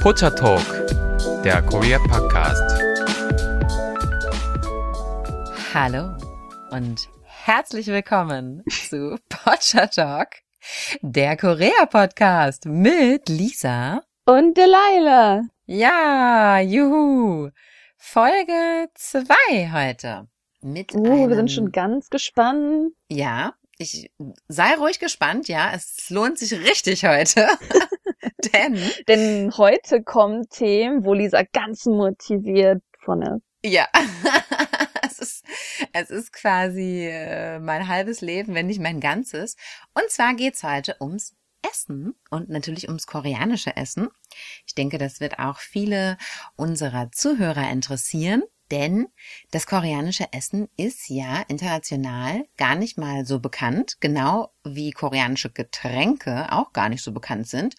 Pocha Talk, der Korea Podcast. Hallo und herzlich willkommen zu Pocha Talk, der Korea Podcast mit Lisa und Delilah. Ja, juhu. Folge zwei heute. Mit uh, einem, wir sind schon ganz gespannt. Ja, ich sei ruhig gespannt, ja. Es lohnt sich richtig heute. Denn, Denn heute kommen Themen, wo Lisa ganz motiviert von ist. ja, es ist, es ist quasi äh, mein halbes Leben, wenn nicht mein ganzes. Und zwar geht's heute ums Essen und natürlich ums koreanische Essen. Ich denke, das wird auch viele unserer Zuhörer interessieren. Denn das koreanische Essen ist ja international gar nicht mal so bekannt, genau wie koreanische Getränke auch gar nicht so bekannt sind.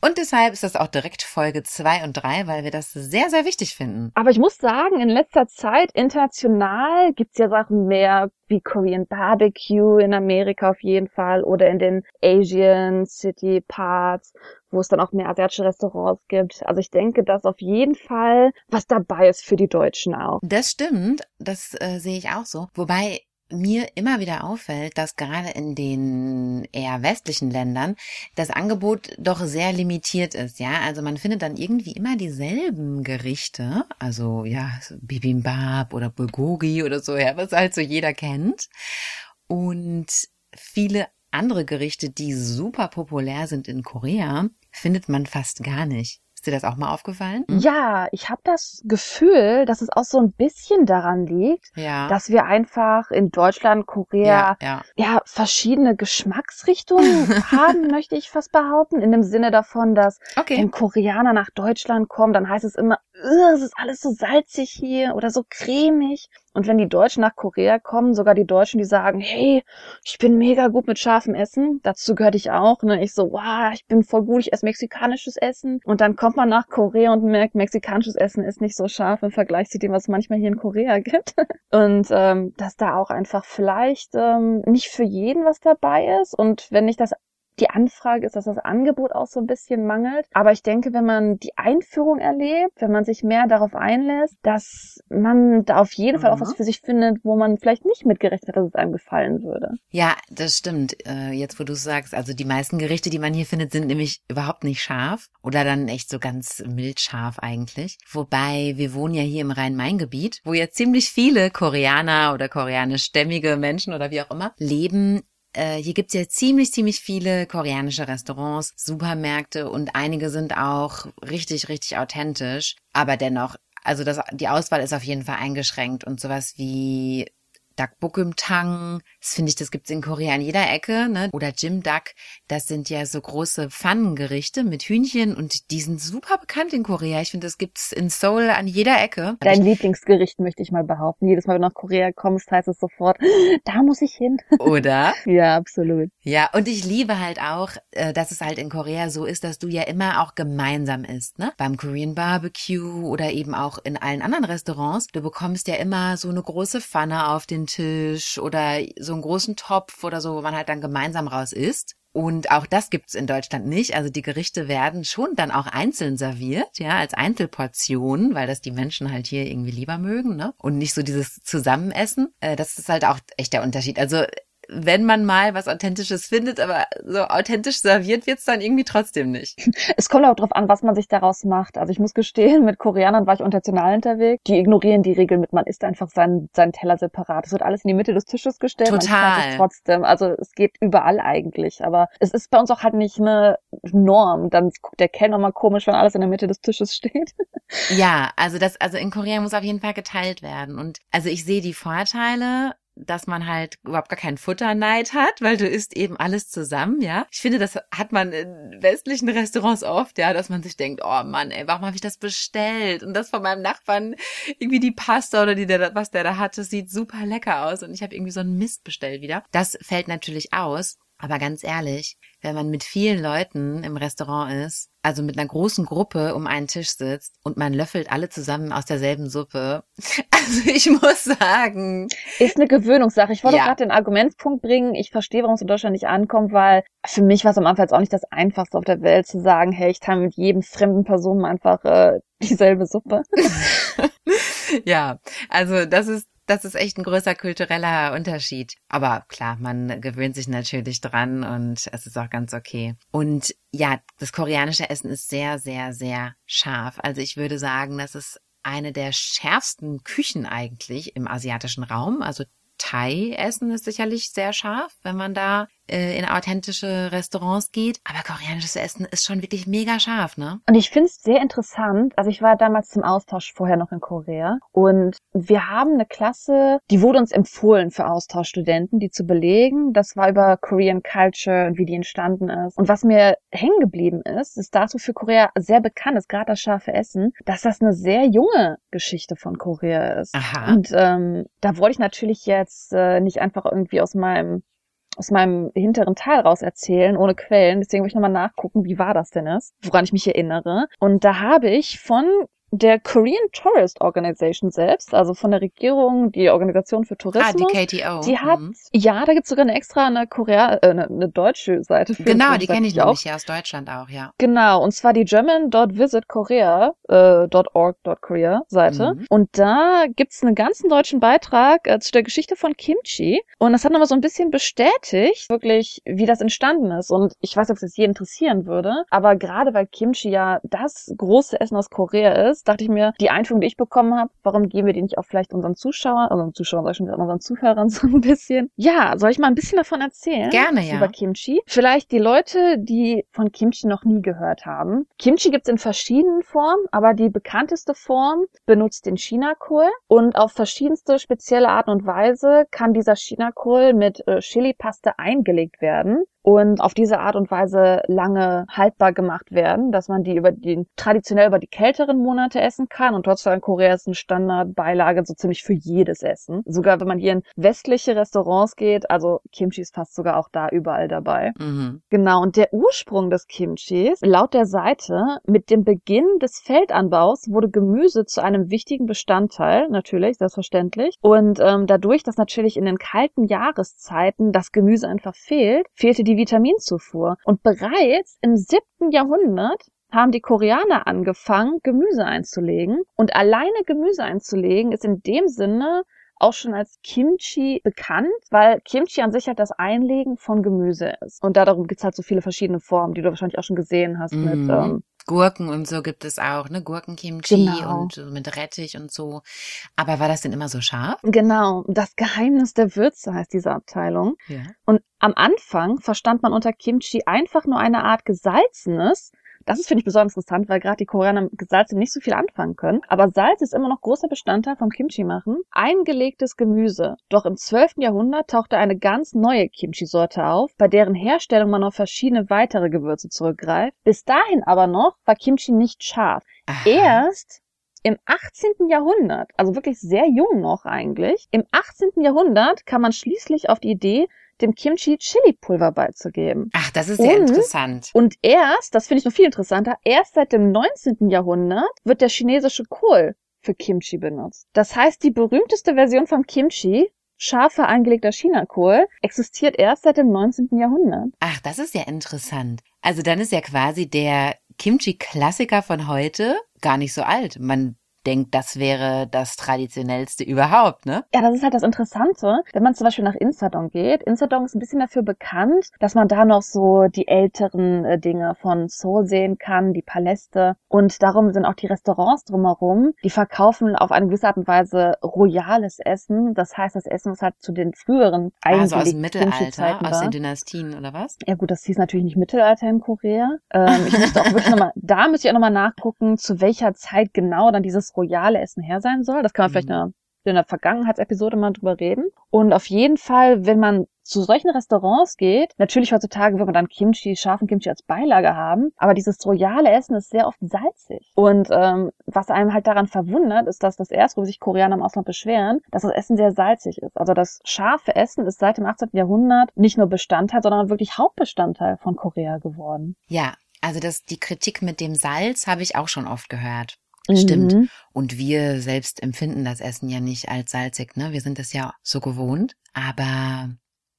Und deshalb ist das auch direkt Folge zwei und drei, weil wir das sehr, sehr wichtig finden. Aber ich muss sagen, in letzter Zeit international gibt's ja Sachen mehr wie Korean Barbecue in Amerika auf jeden Fall oder in den Asian City Parts, wo es dann auch mehr asiatische Restaurants gibt. Also ich denke, dass auf jeden Fall was dabei ist für die Deutschen auch. Das stimmt, das äh, sehe ich auch so. Wobei mir immer wieder auffällt, dass gerade in den eher westlichen Ländern das Angebot doch sehr limitiert ist, ja. Also man findet dann irgendwie immer dieselben Gerichte, also ja, Bibimbap oder Bulgogi oder so, ja, was halt so jeder kennt. Und viele andere Gerichte, die super populär sind in Korea, findet man fast gar nicht. Ist dir das auch mal aufgefallen? Hm? Ja, ich habe das Gefühl, dass es auch so ein bisschen daran liegt, Ja. dass wir einfach in Deutschland, Korea, ja, ja. ja, verschiedene Geschmacksrichtungen haben, möchte ich fast behaupten. In dem Sinne davon, dass Okay. wenn Koreaner nach Deutschland kommen, dann heißt es immer, "Ugh, es ist alles so salzig hier oder so cremig. Und wenn die Deutschen nach Korea kommen, sogar die Deutschen, die sagen, hey, ich bin mega gut mit scharfem Essen. Dazu gehörte ich auch. Ne? Ich so, wow, ich bin voll gut, ich esse mexikanisches Essen. Und dann kommt man nach Korea und merkt, mexikanisches Essen ist nicht so scharf im Vergleich zu dem, was es manchmal hier in Korea gibt. Und ähm, dass da auch einfach vielleicht ähm, nicht für jeden was dabei ist. Und wenn nicht das die Anfrage ist, dass das Angebot auch so ein bisschen mangelt. Aber ich denke, wenn man die Einführung erlebt, wenn man sich mehr darauf einlässt, dass man da auf jeden Fall auch Mhm. was für sich findet, wo man vielleicht nicht mitgerechnet hat, dass es einem gefallen würde. Ja, das stimmt. Äh, jetzt, wo du es sagst, also die meisten Gerichte, die man hier findet, sind nämlich überhaupt nicht scharf oder dann echt so ganz mild scharf eigentlich. Wobei wir wohnen ja hier im Rhein-Main-Gebiet, wo ja ziemlich viele Koreaner oder koreanischstämmige Menschen oder wie auch immer leben. Äh, Hier gibt's ja ziemlich, ziemlich viele koreanische Restaurants, Supermärkte und einige sind auch richtig, richtig authentisch. Aber dennoch, also das, die Auswahl ist auf jeden Fall eingeschränkt und sowas wie Dakbukümtang, das finde ich, das gibt's in Korea an jeder Ecke, ne? Oder Jimdak, das sind ja so große Pfannengerichte mit Hühnchen und die sind super bekannt in Korea. Ich finde, das gibt's in Seoul an jeder Ecke. Dein Lieblingsgericht möchte ich mal behaupten. Jedes Mal, wenn du nach Korea kommst, heißt es sofort, da muss ich hin. Oder? ja, absolut. Ja, und ich liebe halt auch, äh, dass es halt in Korea so ist, dass du ja immer auch gemeinsam isst, ne? Beim Korean Barbecue oder eben auch in allen anderen Restaurants. Du bekommst ja immer so eine große Pfanne auf den Tisch oder so einen großen Topf oder so, wo man halt dann gemeinsam raus isst. Und auch das gibt's in Deutschland nicht. Also die Gerichte werden schon dann auch einzeln serviert, ja, als Einzelportionen, weil das die Menschen halt hier irgendwie lieber mögen, ne? Und nicht so dieses Zusammenessen. Äh, das ist halt auch echt der Unterschied. Also wenn man mal was Authentisches findet, aber so authentisch serviert wird's dann irgendwie trotzdem nicht. Es kommt auch drauf an, was man sich daraus macht. Also ich muss gestehen, mit Koreanern war ich international unterwegs. Die ignorieren die Regel mit, man isst einfach seinen, seinen Teller separat. Es wird alles in die Mitte des Tisches gestellt. Total. es trotzdem. Also es geht überall eigentlich. Aber es ist bei uns auch halt nicht eine Norm. Dann guckt der Kellner mal komisch, wenn alles in der Mitte des Tisches steht. Ja, also das, also in Korea muss auf jeden Fall geteilt werden. Und also ich sehe die Vorteile, dass man halt überhaupt gar keinen Futterneid hat, weil du isst eben alles zusammen, ja. Ich finde, das hat man in westlichen Restaurants oft, ja, dass man sich denkt, oh Mann, ey, warum habe ich das bestellt? Und das von meinem Nachbarn, irgendwie die Pasta oder die, der, was der da hatte, sieht super lecker aus und ich habe irgendwie so einen Mist bestellt wieder. Das fällt natürlich aus. Aber ganz ehrlich, wenn man mit vielen Leuten im Restaurant ist, also mit einer großen Gruppe um einen Tisch sitzt und man löffelt alle zusammen aus derselben Suppe. Also ich muss sagen. Ist eine Gewöhnungssache. Ich wollte Ja. gerade den Argumentspunkt bringen. Ich verstehe, warum es in Deutschland nicht ankommt, weil für mich war es am Anfang jetzt auch nicht das Einfachste auf der Welt zu sagen, hey, ich teile mit jedem fremden Person einfach äh, dieselbe Suppe. Ja, also das ist das ist echt ein größer kultureller Unterschied. Aber klar, man gewöhnt sich natürlich dran und es ist auch ganz okay. Und ja, das koreanische Essen ist sehr, sehr, sehr scharf. Also ich würde sagen, das ist eine der schärfsten Küchen eigentlich im asiatischen Raum. Also Thai-Essen ist sicherlich sehr scharf, wenn man da äh, in authentische Restaurants geht. Aber koreanisches Essen ist schon wirklich mega scharf, ne? Und ich finde es sehr interessant. Also ich war damals zum Austausch vorher noch in Korea und wir haben eine Klasse, die wurde uns empfohlen für Austauschstudenten, die zu belegen. Das war über Korean Culture und wie die entstanden ist. Und was mir hängen geblieben ist, ist dazu für Korea sehr bekannt ist, gerade das scharfe Essen, dass das eine sehr junge Geschichte von Korea ist. Aha. Und ähm, da wollte ich natürlich jetzt äh, nicht einfach irgendwie aus meinem aus meinem hinteren Teil raus erzählen, ohne Quellen. Deswegen will ich nochmal nachgucken, wie wahr das denn ist, woran ich mich erinnere. Und da habe ich von der Korean Tourist Organization selbst, also von der Regierung, die Organisation für Tourismus. Ah, die KTO. Die hat, Mhm. ja, da gibt's sogar eine extra eine Korea, äh, eine, eine deutsche Seite für. Genau, die kenne ich auch. nämlich hier aus Deutschland auch, ja. Genau, und zwar die german.visitkorea.org.korea äh, Seite. Mhm. Und da gibt's einen ganzen deutschen Beitrag äh, zu der Geschichte von Kimchi. Und das hat nochmal so ein bisschen bestätigt, wirklich, wie das entstanden ist. Und ich weiß nicht, ob es jetzt jeden interessieren würde, aber gerade weil Kimchi ja das große Essen aus Korea ist, dachte ich mir, die Einführung, die ich bekommen habe, warum geben wir die nicht auch vielleicht unseren Zuschauern, unseren Zuschauern, sag ich schon unseren Zuhörern so ein bisschen? Ja, soll ich mal ein bisschen davon erzählen? Gerne, ja. Über Kimchi. Vielleicht die Leute, die von Kimchi noch nie gehört haben. Kimchi gibt's in verschiedenen Formen, aber die bekannteste Form benutzt den Chinakohl und auf verschiedenste spezielle Art und Weise kann dieser Chinakohl mit äh, Chili-Paste eingelegt werden und auf diese Art und Weise lange haltbar gemacht werden, dass man die über die traditionell über die kälteren Monate essen kann und trotzdem in Korea ist eine Standardbeilage so ziemlich für jedes Essen. Sogar wenn man hier in westliche Restaurants geht, also Kimchi ist fast sogar auch da überall dabei. Mhm. Genau, und der Ursprung des Kimchis, laut der Seite, mit dem Beginn des Feldanbaus wurde Gemüse zu einem wichtigen Bestandteil, natürlich, selbstverständlich. Und ähm, dadurch, dass natürlich in den kalten Jahreszeiten das Gemüse einfach fehlt, fehlte die Vitaminzufuhr. Und bereits im siebten Jahrhundert haben die Koreaner angefangen, Gemüse einzulegen. Und alleine Gemüse einzulegen ist in dem Sinne auch schon als Kimchi bekannt, weil Kimchi an sich halt das Einlegen von Gemüse ist. Und darum gibt's halt so viele verschiedene Formen, die du wahrscheinlich auch schon gesehen hast Mhm. mit ähm, Gurken und so gibt es auch, ne? Gurkenkimchi Genau. und mit Rettich und so. Aber war das denn immer so scharf? Genau, das Geheimnis der Würze heißt diese Abteilung. Ja. Und am Anfang verstand man unter Kimchi einfach nur eine Art gesalzenes. Das ist, finde ich, besonders interessant, weil gerade die Koreaner mit Gesalzen nicht so viel anfangen können. Aber Salz ist immer noch großer Bestandteil vom Kimchi machen. Eingelegtes Gemüse. Doch im 12. Jahrhundert tauchte eine ganz neue Kimchi-Sorte auf, bei deren Herstellung man auf verschiedene weitere Gewürze zurückgreift. Bis dahin aber noch war Kimchi nicht scharf. Aha. Erst im 18. Jahrhundert, also wirklich sehr jung noch eigentlich, im 18. Jahrhundert kam man schließlich auf die Idee, dem Kimchi Chili-Pulver beizugeben. Ach, das ist sehr Und- interessant. Und erst, das finde ich noch viel interessanter, erst seit dem 19. Jahrhundert wird der chinesische Kohl für Kimchi benutzt. Das heißt, die berühmteste Version vom Kimchi, scharfer eingelegter Chinakohl, existiert erst seit dem 19. Jahrhundert. Ach, das ist ja interessant. Also dann ist ja quasi der Kimchi-Klassiker von heute gar nicht so alt. Man denkt, das wäre das traditionellste überhaupt, ne? Ja, das ist halt das Interessante, wenn man zum Beispiel nach Insadong geht. Insadong ist ein bisschen dafür bekannt, dass man da noch so die älteren äh, Dinge von Seoul sehen kann, die Paläste. Und darum sind auch die Restaurants drumherum, die verkaufen auf eine gewisse Art und Weise royales Essen. Das heißt, das Essen, was halt zu den früheren Also aus dem Mittelalter, aus den Dynastien oder was? Ja gut, das hieß natürlich nicht Mittelalter in Korea. Ähm, ich müsste auch wirklich nochmal, da müsste ich auch nochmal nachgucken, zu welcher Zeit genau dann dieses royale Essen her sein soll. Das kann man vielleicht Mhm. in einer, in einer Vergangenheitsepisode mal drüber reden. Und auf jeden Fall, wenn man zu solchen Restaurants geht, natürlich heutzutage wird man dann Kimchi, scharfen Kimchi als Beilage haben, aber dieses royale Essen ist sehr oft salzig. Und ähm, was einem halt daran verwundert, ist, dass das erste, wo sich Koreaner im Ausland beschweren, dass das Essen sehr salzig ist. Also das scharfe Essen ist seit dem 18. Jahrhundert nicht nur Bestandteil, sondern wirklich Hauptbestandteil von Korea geworden. Ja, also das, die Kritik mit dem Salz habe ich auch schon oft gehört. Stimmt. Mhm. Und wir selbst empfinden das Essen ja nicht als salzig, ne? Wir sind das ja so gewohnt. Aber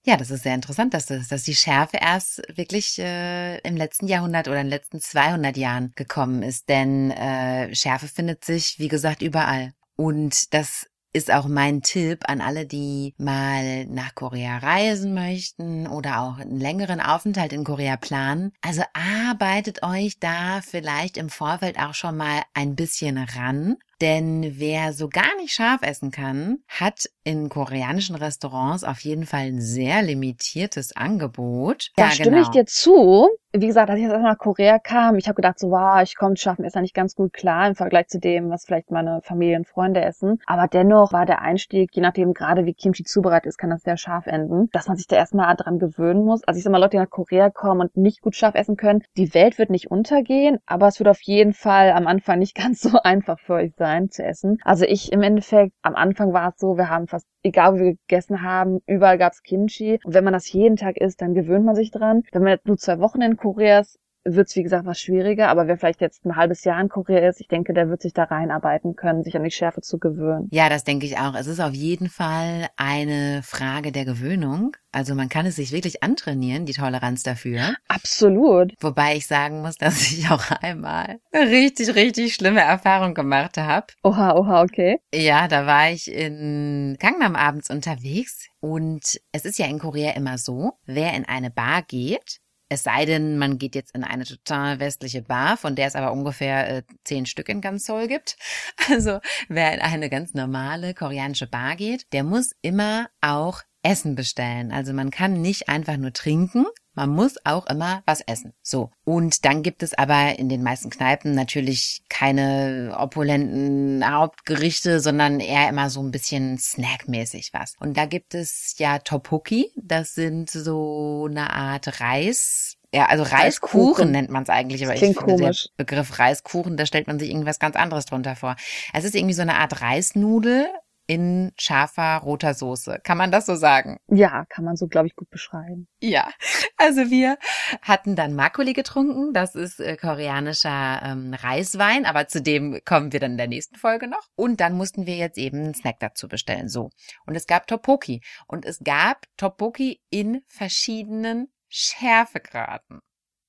ja, das ist sehr interessant, dass, das, dass die Schärfe erst wirklich äh, im letzten Jahrhundert oder in den letzten 200 Jahren gekommen ist. Denn äh, Schärfe findet sich, wie gesagt, überall. Und das ist auch mein Tipp an alle, die mal nach Korea reisen möchten oder auch einen längeren Aufenthalt in Korea planen. Also arbeitet euch da vielleicht im Vorfeld auch schon mal ein bisschen ran. Denn wer so gar nicht scharf essen kann, hat in koreanischen Restaurants auf jeden Fall ein sehr limitiertes Angebot. Da stimme ich dir zu. Wie gesagt, als ich jetzt erstmal nach Korea kam, ich habe gedacht, so, wow, ich komme mit scharfem Essen nicht ganz gut klar im Vergleich zu dem, was vielleicht meine Familie und Freunde essen. Aber dennoch war der Einstieg, je nachdem gerade wie Kimchi zubereitet ist, kann das sehr scharf enden, dass man sich da erstmal dran gewöhnen muss. Also ich sag mal, Leute, die nach Korea kommen und nicht gut scharf essen können, die Welt wird nicht untergehen, aber es wird auf jeden Fall am Anfang nicht ganz so einfach für euch sein zu essen. Also ich im Endeffekt, am Anfang war es so, wir haben fast, egal wo wir gegessen haben, überall gab's Kimchi. Und wenn man das jeden Tag isst, dann gewöhnt man sich dran. Wenn man jetzt nur zwei Wochen in Korea ist, wird's wie gesagt was schwieriger, aber wer vielleicht jetzt ein halbes Jahr in Korea ist, ich denke, der wird sich da reinarbeiten können, sich an die Schärfe zu gewöhnen. Ja, das denke ich auch. Es ist auf jeden Fall eine Frage der Gewöhnung. Also man kann es sich wirklich antrainieren, die Toleranz dafür. Absolut. Wobei ich sagen muss, dass ich auch einmal eine richtig, richtig schlimme Erfahrung gemacht habe. Oha, oha, okay. Ja, da war ich in Gangnam abends unterwegs und es ist ja in Korea immer so, wer in eine Bar geht, es sei denn, man geht jetzt in eine total westliche Bar, von der es aber ungefähr äh, zehn Stück in ganz Seoul gibt. Also wer in eine ganz normale koreanische Bar geht, der muss immer auch Essen bestellen. Also man kann nicht einfach nur trinken, man muss auch immer was essen. So. Und dann gibt es aber in den meisten Kneipen natürlich keine opulenten Hauptgerichte, sondern eher immer so ein bisschen snackmäßig was. Und da gibt es ja Tteokbokki. Das sind so eine Art Reis. Ja, also Reiskuchen, Reiskuchen. nennt man es eigentlich, aber ich Klingt finde komisch. der Begriff Reiskuchen, da stellt man sich irgendwas ganz anderes drunter vor. Es ist irgendwie so eine Art Reisnudel in scharfer roter Soße. Kann man das so sagen? Ja, kann man so, glaube ich, gut beschreiben. Ja, also wir hatten dann Makgeolli getrunken. Das ist äh, koreanischer ähm, Reiswein, aber zu dem kommen wir dann in der nächsten Folge noch. Und dann mussten wir jetzt eben einen Snack dazu bestellen. So. Und es gab Tteokbokki. Und es gab Tteokbokki in verschiedenen Schärfegraden.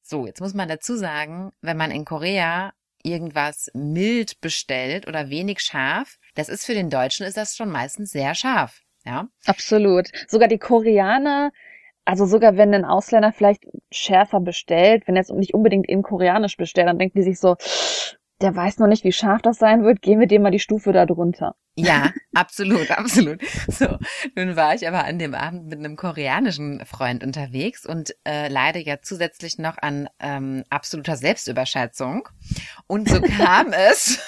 So, jetzt muss man dazu sagen, wenn man in Korea irgendwas mild bestellt oder wenig scharf, das ist für den Deutschen ist das schon meistens sehr scharf. Ja, Absolut. Sogar die Koreaner, also sogar wenn ein Ausländer vielleicht schärfer bestellt, wenn er jetzt nicht unbedingt eben koreanisch bestellt, dann denken die sich so, der weiß noch nicht, wie scharf das sein wird, gehen wir dem mal die Stufe da drunter. Ja, absolut, absolut. So, nun war ich aber an dem Abend mit einem koreanischen Freund unterwegs und äh, leide ja zusätzlich noch an ähm, absoluter Selbstüberschätzung. Und so kam es,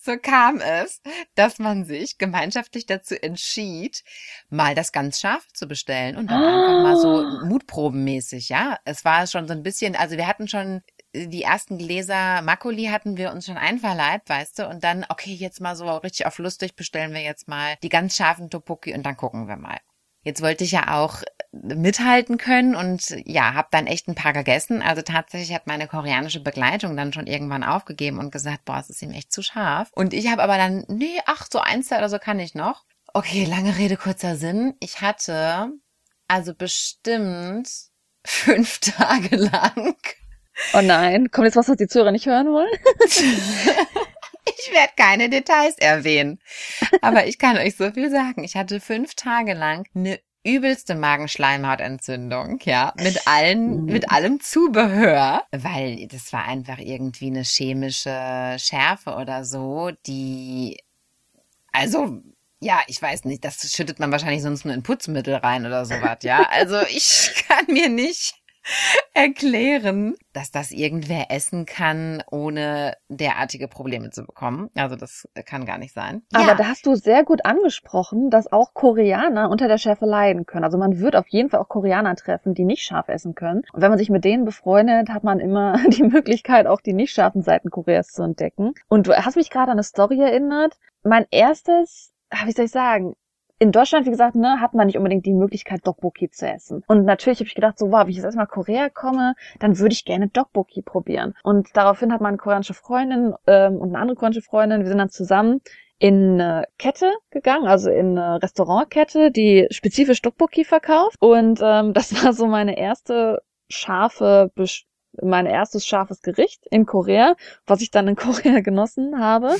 so kam es, dass man sich gemeinschaftlich dazu entschied, mal das ganz scharf zu bestellen und dann einfach mal so mutprobenmäßig, ja. Es war schon so ein bisschen, also wir hatten schon die ersten Gläser Makoli hatten wir uns schon einverleibt, weißt du, und dann, okay, jetzt mal so richtig auf lustig bestellen wir jetzt mal die ganz scharfen Tteokbokki und dann gucken wir mal. Jetzt wollte ich ja auch mithalten können und ja, habe dann echt ein paar gegessen. Also tatsächlich hat meine koreanische Begleitung dann schon irgendwann aufgegeben und gesagt, boah, es ist ihm echt zu scharf. Und ich habe aber dann, nee, ach, so eins oder so kann ich noch. Okay, lange Rede, kurzer Sinn. Ich hatte also bestimmt fünf Tage lang Oh nein, kommt jetzt was, was die Zuhörer nicht hören wollen? Ich werde keine Details erwähnen. Aber ich kann euch so viel sagen. Ich hatte fünf Tage lang eine übelste Magenschleimhautentzündung, ja, mit allen, mit allem Zubehör, weil das war einfach irgendwie eine chemische Schärfe oder so, die, also, ja, ich weiß nicht, das schüttet man wahrscheinlich sonst nur in Putzmittel rein oder sowas, ja. Also ich kann mir nicht erklären, dass das irgendwer essen kann, ohne derartige Probleme zu bekommen. Also das kann gar nicht sein. Aber ja. da hast du sehr gut angesprochen, dass auch Koreaner unter der Schärfe leiden können. Also man wird auf jeden Fall auch Koreaner treffen, die nicht scharf essen können. Und wenn man sich mit denen befreundet, hat man immer die Möglichkeit, auch die nicht scharfen Seiten Koreas zu entdecken. Und du hast mich gerade an eine Story erinnert. Mein erstes, wie soll ich sagen, in Deutschland, wie gesagt, ne, hat man nicht unbedingt die Möglichkeit, Dokboki zu essen. Und natürlich habe ich gedacht, so, wow, wenn ich jetzt erstmal Korea komme, dann würde ich gerne Dokboki probieren. Und daraufhin hat meine koreanische Freundin ähm, und eine andere koreanische Freundin, wir sind dann zusammen in eine Kette gegangen, also in eine Restaurantkette, die spezifisch Dokboki verkauft. Und ähm, das war so meine erste scharfe Besch mein erstes scharfes Gericht in Korea, was ich dann in Korea genossen habe.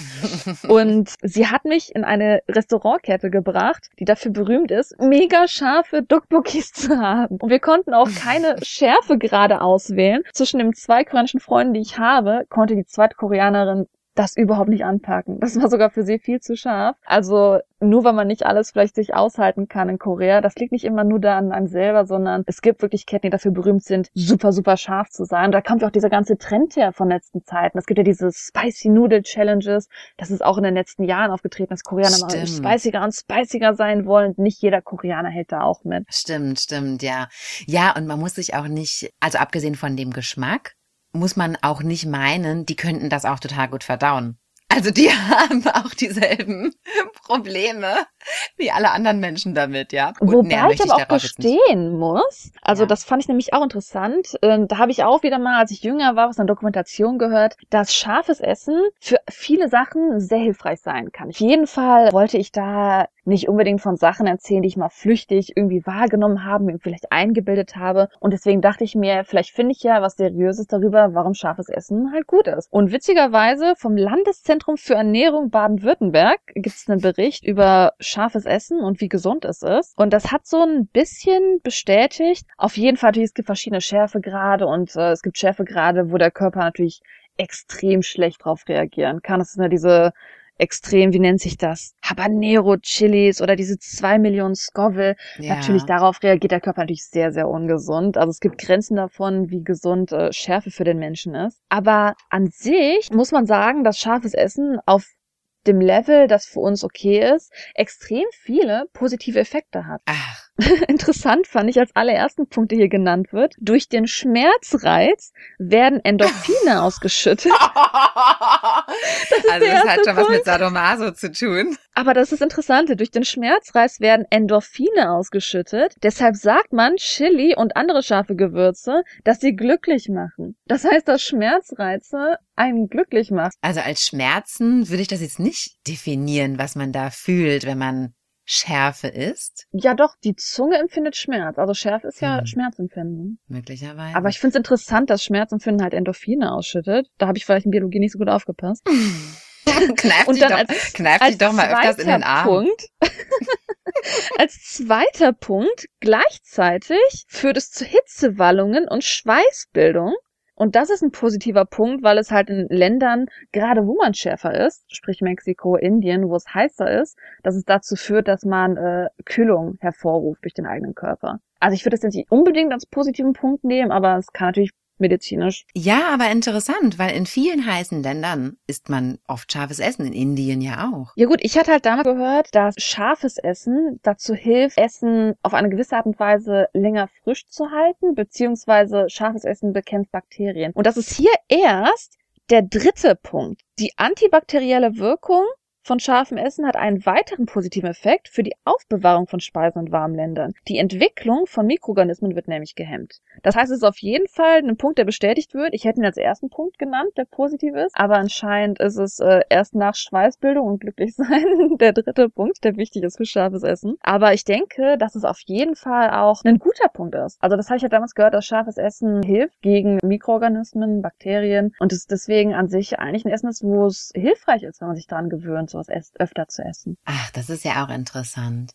Und sie hat mich in eine Restaurantkette gebracht, die dafür berühmt ist, mega scharfe Dokbokis zu haben. Und wir konnten auch keine Schärfe gerade auswählen. Zwischen den zwei koreanischen Freunden, die ich habe, konnte die zweite Koreanerin das überhaupt nicht anpacken. Das war sogar für sie viel zu scharf. Also nur weil man nicht alles vielleicht sich aushalten kann in Korea, das liegt nicht immer nur da an einem selber, sondern es gibt wirklich Ketten, die dafür berühmt sind, super, super scharf zu sein. Und da kommt ja auch dieser ganze Trend her von letzten Zeiten. Es gibt ja diese Spicy Noodle Challenges. Das ist auch in den letzten Jahren aufgetreten, dass Koreaner mal Stimmt. spiciger und spiciger sein wollen. Nicht jeder Koreaner hält da auch mit. Stimmt, stimmt, ja. Ja, und man muss sich auch nicht, also abgesehen von dem Geschmack, muss man auch nicht meinen, die könnten das auch total gut verdauen. Also die haben auch dieselben Probleme wie alle anderen Menschen damit, ja. Gut, Wobei ich aber auch gestehen muss, also Ja. das fand ich nämlich auch interessant. Ähm, da habe ich auch wieder mal, als ich jünger war, aus einer Dokumentation gehört, dass scharfes Essen für viele Sachen sehr hilfreich sein kann. Auf jeden Fall wollte ich da nicht unbedingt von Sachen erzählen, die ich mal flüchtig irgendwie wahrgenommen habe, mir vielleicht eingebildet habe. Und deswegen dachte ich mir, vielleicht finde ich ja was Seriöses darüber, warum scharfes Essen halt gut ist. Und witzigerweise vom Landeszentrum für Ernährung Baden-Württemberg gibt es einen Bericht über scharfes Essen und wie gesund es ist. Und das hat so ein bisschen bestätigt. Auf jeden Fall natürlich, es gibt verschiedene Schärfegrade und äh, es gibt Schärfegrade, wo der Körper natürlich extrem schlecht drauf reagieren kann. Das sind ja diese extrem, wie nennt sich das? Habanero Chilis oder diese zwei Millionen Scoville. Ja. Natürlich darauf reagiert der Körper natürlich sehr, sehr ungesund. Also es gibt Grenzen davon, wie gesund äh, Schärfe für den Menschen ist. Aber an sich muss man sagen, dass scharfes Essen auf dem Level, das für uns okay ist, extrem viele positive Effekte hat. Ach, Interessant fand ich als allerersten Punkt, der hier genannt wird. Durch den Schmerzreiz werden Endorphine ausgeschüttet. also der das hat schon was mit Punkt. Sadomaso zu tun. Aber das ist Interessante. Durch den Schmerzreiz werden Endorphine ausgeschüttet. Deshalb sagt man Chili und andere scharfe Gewürze, dass sie glücklich machen. Das heißt, dass Schmerzreize einen glücklich macht. Also als Schmerzen würde ich das jetzt nicht definieren, was man da fühlt, wenn man Schärfe isst. Ja doch, die Zunge empfindet Schmerz. Also Schärfe ist ja Hm. Schmerzempfinden. Möglicherweise. Aber ich finde es interessant, dass Schmerzempfinden halt Endorphine ausschüttet. Da habe ich vielleicht in Biologie nicht so gut aufgepasst. kneif Und dich, dann doch, als- kneif dich doch mal öfters in den Arm. Punkt, als zweiter Punkt, gleichzeitig führt es zu Hitzewallungen und Schweißbildung. Und das ist ein positiver Punkt, weil es halt in Ländern, gerade wo man schärfer ist, sprich Mexiko, Indien, wo es heißer ist, dass es dazu führt, dass man äh, Kühlung hervorruft durch den eigenen Körper. Also ich würde das jetzt nicht unbedingt als positiven Punkt nehmen, aber es kann natürlich medizinisch Ja, aber interessant, weil in vielen heißen Ländern isst man oft scharfes Essen, in Indien ja auch. Ja gut, ich hatte halt damals gehört, dass scharfes Essen dazu hilft, Essen auf eine gewisse Art und Weise länger frisch zu halten, beziehungsweise scharfes Essen bekämpft Bakterien. Und das ist hier erst der dritte Punkt. Die antibakterielle Wirkung von scharfem Essen hat einen weiteren positiven Effekt für die Aufbewahrung von Speisen und Warmländern. Die Entwicklung von Mikroorganismen wird nämlich gehemmt. Das heißt, es ist auf jeden Fall ein Punkt, der bestätigt wird. Ich hätte ihn als ersten Punkt genannt, der positiv ist. Aber anscheinend ist es äh, erst nach Schweißbildung und Glücklichsein der dritte Punkt, der wichtig ist für scharfes Essen. Aber ich denke, dass es auf jeden Fall auch ein guter Punkt ist. Also das habe ich ja damals gehört, dass scharfes Essen hilft gegen Mikroorganismen, Bakterien und es deswegen an sich eigentlich ein Essen ist, wo es hilfreich ist, wenn man sich daran gewöhnt, sowas erst öfter zu essen. Ach, das ist ja auch interessant.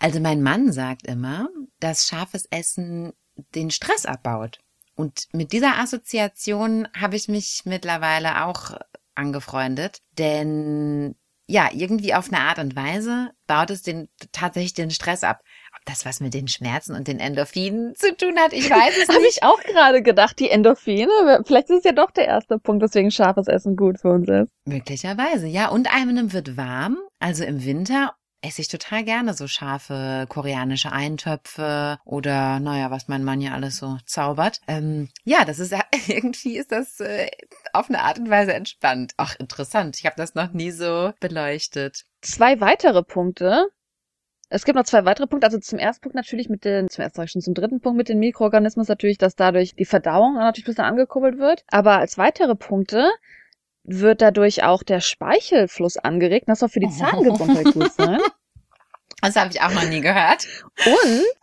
Also mein Mann sagt immer, dass scharfes Essen den Stress abbaut. Und mit dieser Assoziation habe ich mich mittlerweile auch angefreundet, denn ja, irgendwie auf eine Art und Weise baut es den tatsächlich den Stress ab. Das was mit den Schmerzen und den Endorphinen zu tun hat. Ich weiß es Habe nicht. ich auch gerade gedacht, die Endorphine. Vielleicht ist es ja doch der erste Punkt, weswegen scharfes Essen gut für uns ist. Möglicherweise, ja. Und einem wird warm, also im Winter esse ich total gerne so scharfe koreanische Eintöpfe oder naja, was mein Mann ja alles so zaubert. Ähm, ja, das ist irgendwie ist das äh, auf eine Art und Weise entspannt. Ach, interessant. Ich habe das noch nie so beleuchtet. Zwei weitere Punkte. Es gibt noch zwei weitere Punkte. Also zum ersten Punkt natürlich mit den, zum ersten schon, zum dritten Punkt mit den Mikroorganismen natürlich, dass dadurch die Verdauung natürlich ein bisschen angekurbelt wird. Aber als weitere Punkte wird dadurch auch der Speichelfluss angeregt. Das soll für die Zahngesundheit gut sein. Das habe ich auch noch nie gehört. Und,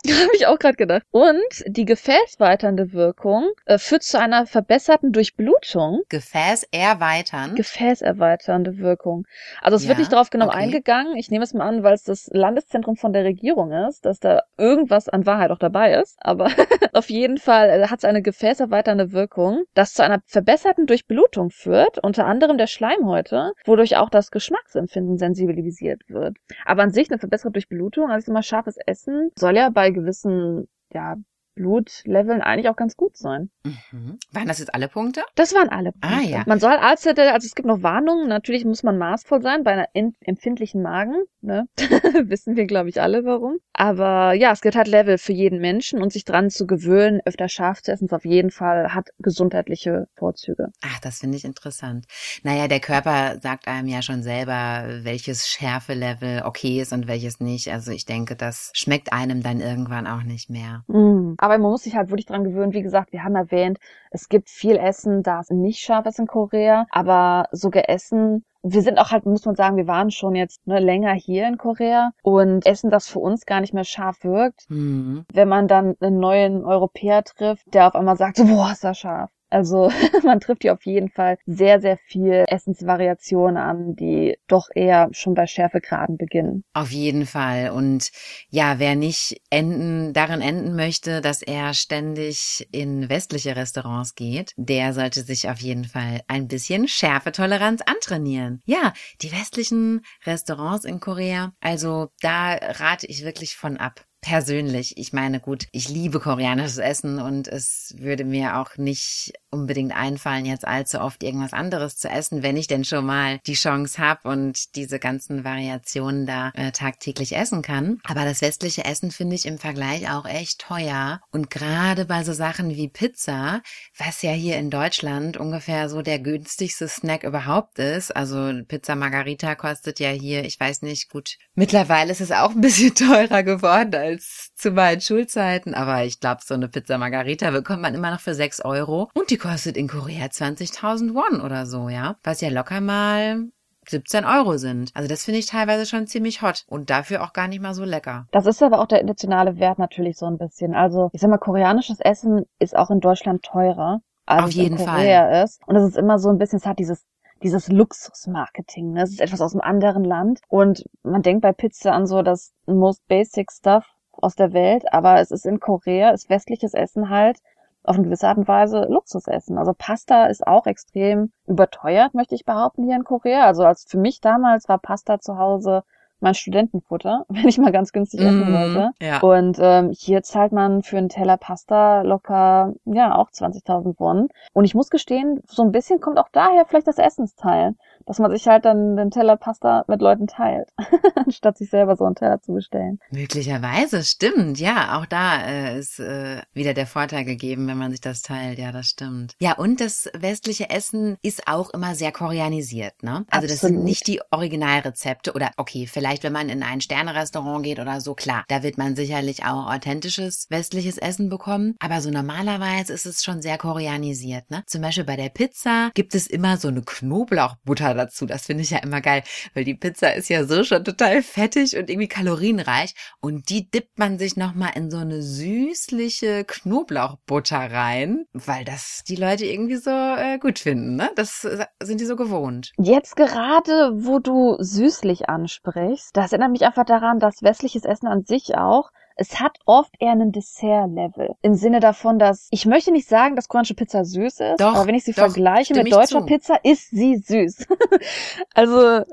habe ich auch gerade gedacht, und die gefäßweiternde Wirkung äh, führt zu einer verbesserten Durchblutung. Gefäß erweitern. Gefäßerweiternde Wirkung. Also es Ja, wird nicht darauf genau okay. eingegangen. Ich nehme es mal an, weil es das Landeszentrum von der Regierung ist, dass da irgendwas an Wahrheit auch dabei ist. Aber auf jeden Fall äh, hat es eine gefäßerweiternde Wirkung, das zu einer verbesserten Durchblutung führt, unter anderem der Schleimhäute, wodurch auch das Geschmacksempfinden sensibilisiert wird. Aber an sich eine verbesserte Durchblutung, also immer scharfes Essen, soll ja bei gewissen, ja, Blutleveln eigentlich auch ganz gut sein. Mhm. Waren das jetzt alle Punkte? Das waren alle Punkte. Ah, ja. Man soll Arzt, also es gibt noch Warnungen. Natürlich muss man maßvoll sein bei einer in- empfindlichen Magen. Ne? Wissen wir, glaube ich, alle warum. Aber ja, es gibt halt Level für jeden Menschen und sich dran zu gewöhnen, öfter scharf zu essen, ist auf jeden Fall hat gesundheitliche Vorzüge. Ach, das finde ich interessant. Naja, der Körper sagt einem ja schon selber, welches Schärfelevel okay ist und welches nicht. Also ich denke, das schmeckt einem dann irgendwann auch nicht mehr. Mm. Aber man muss sich halt wirklich dran gewöhnen. Wie gesagt, wir haben erwähnt, es gibt viel Essen, das nicht scharf ist in Korea, aber sogar Essen, wir sind auch halt, muss man sagen, wir waren schon jetzt ne, länger hier in Korea und Essen, das für uns gar nicht mehr scharf wirkt, Mhm. wenn man dann einen neuen Europäer trifft, der auf einmal sagt, so, boah, ist das scharf. Also man trifft hier auf jeden Fall sehr, sehr viel Essensvariationen an, die doch eher schon bei Schärfegraden beginnen. Auf jeden Fall. Und ja, wer nicht enden, darin enden möchte, dass er ständig in westliche Restaurants geht, der sollte sich auf jeden Fall ein bisschen Schärfetoleranz antrainieren. Ja, die westlichen Restaurants in Korea, also da rate ich wirklich von ab. Persönlich, ich meine, gut, ich liebe koreanisches Essen und es würde mir auch nicht unbedingt einfallen, jetzt allzu oft irgendwas anderes zu essen, wenn ich denn schon mal die Chance habe und diese ganzen Variationen da äh, tagtäglich essen kann. Aber das westliche Essen finde ich im Vergleich auch echt teuer. Und gerade bei so Sachen wie Pizza, was ja hier in Deutschland ungefähr so der günstigste Snack überhaupt ist. Also Pizza Margarita kostet ja hier, ich weiß nicht, gut. Mittlerweile ist es auch ein bisschen teurer geworden als zu meinen Schulzeiten. Aber ich glaube, so eine Pizza Margarita bekommt man immer noch für 6 Euro. Und die kostet in Korea 20.000 Won oder so, ja. Was ja locker mal 17 Euro sind. Also das finde ich teilweise schon ziemlich hot und dafür auch gar nicht mal so lecker. Das ist aber auch der internationale Wert natürlich so ein bisschen. Also ich sag mal, koreanisches Essen ist auch in Deutschland teurer, als Auf es jeden in Fall. Korea ist. Und es ist immer so ein bisschen, es hat dieses dieses Luxusmarketing. Ne? Es ist etwas aus einem anderen Land. Und man denkt bei Pizza an so das most basic stuff aus der Welt, aber es ist in Korea, ist westliches Essen halt auf eine gewisse Art und Weise Luxusessen. Also Pasta ist auch extrem überteuert, möchte ich behaupten, hier in Korea. Also als für mich damals war Pasta zu Hause mein Studentenfutter, wenn ich mal ganz günstig essen Mm, wollte. ja. Und ähm, hier zahlt man für einen Teller Pasta locker, ja, auch 20.000 Won. Und ich muss gestehen, so ein bisschen kommt auch daher vielleicht das Essensteilen, dass man sich halt dann den Teller Pasta mit Leuten teilt, anstatt sich selber so einen Teller zu bestellen. Möglicherweise, stimmt. Ja, auch da äh, ist äh, wieder der Vorteil gegeben, wenn man sich das teilt. Ja, das stimmt. Ja, und das westliche Essen ist auch immer sehr koreanisiert, ne? Also das sind Absolut. nicht die Originalrezepte oder okay, vielleicht wenn man in ein Sternerestaurant geht oder so, klar, da wird man sicherlich auch authentisches westliches Essen bekommen. Aber so normalerweise ist es schon sehr koreanisiert, ne? Zum Beispiel bei der Pizza gibt es immer so eine Knoblauchbutter dazu. Das finde ich ja immer geil, weil die Pizza ist ja so schon total fettig und irgendwie kalorienreich. Und die dippt man sich nochmal in so eine süßliche Knoblauchbutter rein, weil das die Leute irgendwie so äh, gut finden, ne? Das äh, sind die so gewohnt. Jetzt gerade, wo du süßlich ansprichst, das erinnert mich einfach daran, dass westliches Essen an sich auch es hat oft eher einen Dessert-Level. Im Sinne davon, dass ich möchte nicht sagen, dass koreanische Pizza süß ist, Doch, aber wenn ich sie doch, vergleiche mit deutscher zu. Pizza, ist sie süß. also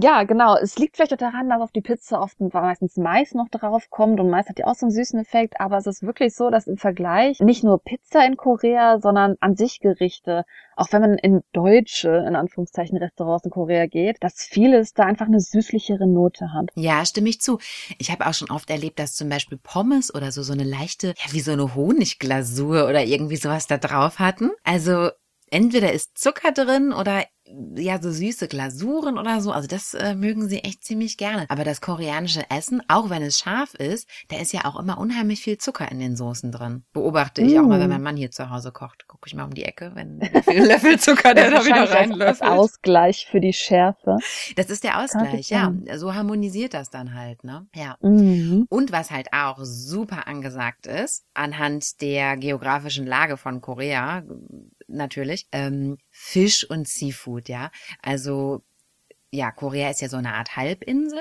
Ja, genau. Es liegt vielleicht auch daran, dass auf die Pizza oft meistens Mais noch drauf kommt und Mais hat ja auch so einen süßen Effekt, aber es ist wirklich so, dass im Vergleich nicht nur Pizza in Korea, sondern an sich Gerichte, auch wenn man in deutsche, in Anführungszeichen, Restaurants in Korea geht, dass vieles da einfach eine süßlichere Note hat. Ja, stimme ich zu. Ich habe auch schon oft erlebt, dass zum Beispiel Pommes oder so so eine leichte, ja, wie so eine Honigglasur oder irgendwie sowas da drauf hatten. Also entweder ist Zucker drin oder ja, so süße Glasuren oder so. Also das äh, mögen sie echt ziemlich gerne. Aber das koreanische Essen, auch wenn es scharf ist, da ist ja auch immer unheimlich viel Zucker in den Soßen drin. Beobachte ich mm. auch mal, wenn mm. mein Mann hier zu Hause kocht. Gucke ich mal um die Ecke, wenn viel Löffel Zucker der da wieder reinlöffelt. Das Ausgleich für die Schärfe. Das ist der Ausgleich, ja. So harmonisiert das dann halt, ne? Ja. Mm. Und was halt auch super angesagt ist, anhand der geografischen Lage von Korea, natürlich, ähm, Fisch und Seafood, ja. Also ja, Korea ist ja so eine Art Halbinsel.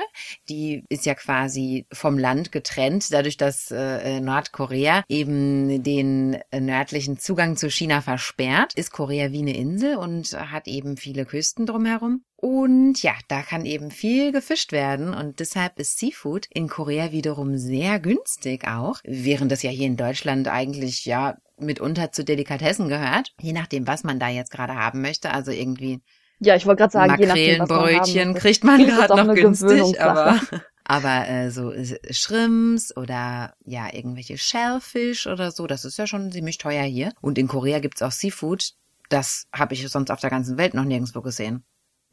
Die ist ja quasi vom Land getrennt, dadurch, dass äh, Nordkorea eben den nördlichen Zugang zu China versperrt, ist Korea wie eine Insel und hat eben viele Küsten drumherum. Und ja, da kann eben viel gefischt werden und deshalb ist Seafood in Korea wiederum sehr günstig auch, während das ja hier in Deutschland eigentlich ja mitunter zu Delikatessen gehört, je nachdem, was man da jetzt gerade haben möchte. Also irgendwie ja, ich wollte gerade sagen, Makrelenbrötchen kriegt man gerade noch günstig, aber aber äh, so Shrimps oder ja irgendwelche Shellfish oder so, das ist ja schon ziemlich teuer hier. Und in Korea gibt's auch Seafood. Das habe ich sonst auf der ganzen Welt noch nirgendwo gesehen.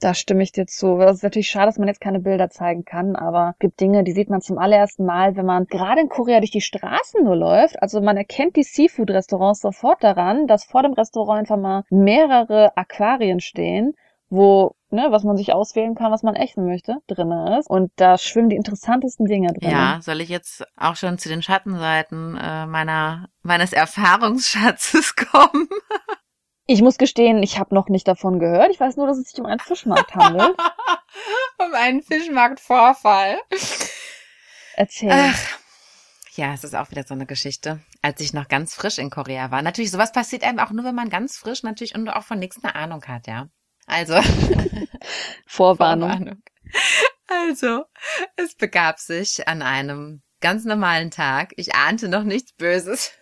Da stimme ich dir zu. Es ist natürlich schade, dass man jetzt keine Bilder zeigen kann, aber es gibt Dinge, die sieht man zum allerersten Mal, wenn man gerade in Korea durch die Straßen nur läuft. Also man erkennt die Seafood-Restaurants sofort daran, dass vor dem Restaurant einfach mal mehrere Aquarien stehen wo, ne, was man sich auswählen kann, was man essen möchte, drinne ist. Und da schwimmen die interessantesten Dinge drin. Ja, soll ich jetzt auch schon zu den Schattenseiten äh, meiner meines Erfahrungsschatzes kommen? Ich muss gestehen, ich habe noch nicht davon gehört. Ich weiß nur, dass es sich um einen Fischmarkt handelt. um einen Fischmarktvorfall. Erzähl. Ach. Ja, es ist auch wieder so eine Geschichte. Als ich noch ganz frisch in Korea war. Natürlich, sowas passiert einem auch nur, wenn man ganz frisch natürlich und auch von nichts eine Ahnung hat, ja. Also. Vorwarnung. Vorwarnung. Also, es begab sich an einem ganz normalen Tag. Ich ahnte noch nichts Böses.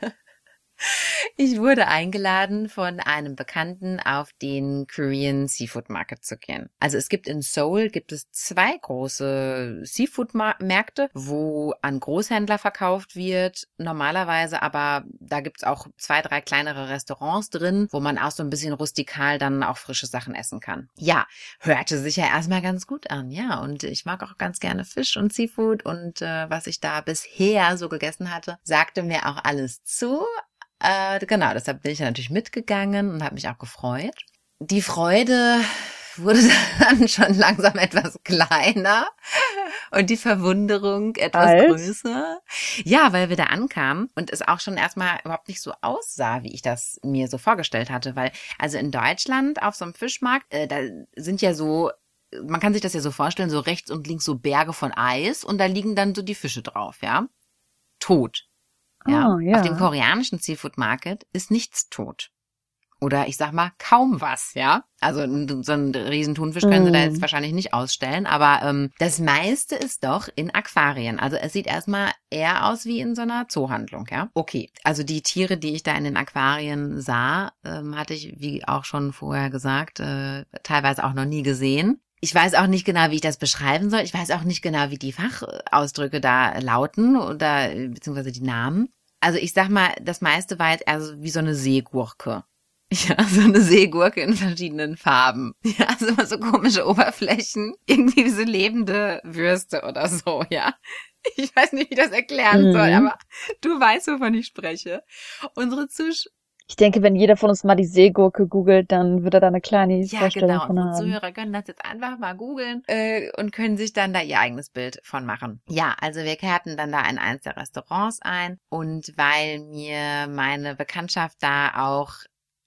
Ich wurde eingeladen von einem Bekannten auf den Korean Seafood Market zu gehen. Also es gibt in Seoul gibt es zwei große Seafood Märkte, wo an Großhändler verkauft wird. Normalerweise aber da gibt's auch zwei, drei kleinere Restaurants drin, wo man auch so ein bisschen rustikal dann auch frische Sachen essen kann. Ja, hörte sich ja erstmal ganz gut an, ja. Und ich mag auch ganz gerne Fisch und Seafood und äh, was ich da bisher so gegessen hatte, sagte mir auch alles zu. Äh, genau, deshalb bin ich natürlich mitgegangen und habe mich auch gefreut. Die Freude wurde dann schon langsam etwas kleiner und die Verwunderung etwas Als? größer. Ja, weil wir da ankamen und es auch schon erstmal überhaupt nicht so aussah, wie ich das mir so vorgestellt hatte. Weil also in Deutschland auf so einem Fischmarkt, äh, da sind ja so man kann sich das ja so vorstellen, so rechts und links so Berge von Eis und da liegen dann so die Fische drauf, ja. Tot. Ja. Oh, ja. Auf dem koreanischen Seafood Market ist nichts tot. Oder ich sag mal kaum was, ja. Also so einen riesen Thunfisch können mm. sie da jetzt mm. wahrscheinlich nicht ausstellen, aber ähm, das meiste ist doch in Aquarien. Also es sieht erstmal eher aus wie in so einer Zoohandlung, ja. Okay, also die Tiere, die ich da in den Aquarien sah, ähm, hatte ich, wie auch schon vorher gesagt, äh, teilweise auch noch nie gesehen. Ich weiß auch nicht genau, wie ich das beschreiben soll. Ich weiß auch nicht genau, wie die Fachausdrücke da lauten oder beziehungsweise die Namen. Also ich sag mal, das meiste war jetzt eher wie so eine Seegurke. Ja, so eine Seegurke in verschiedenen Farben. Ja, also immer so komische Oberflächen. Irgendwie wie so lebende Würste oder so, ja. Ich weiß nicht, wie ich das erklären mhm. soll, aber du weißt, wovon ich spreche. Unsere Zusch ich denke, wenn jeder von uns mal die Seegurke googelt, dann wird er da eine kleine ja, Vorstellung genau. von haben. Und Zuhörer können das jetzt einfach mal googeln äh, und können sich dann da ihr eigenes Bild von machen. Ja, also wir kehrten dann da in eins der Restaurants ein und weil mir meine Bekanntschaft da auch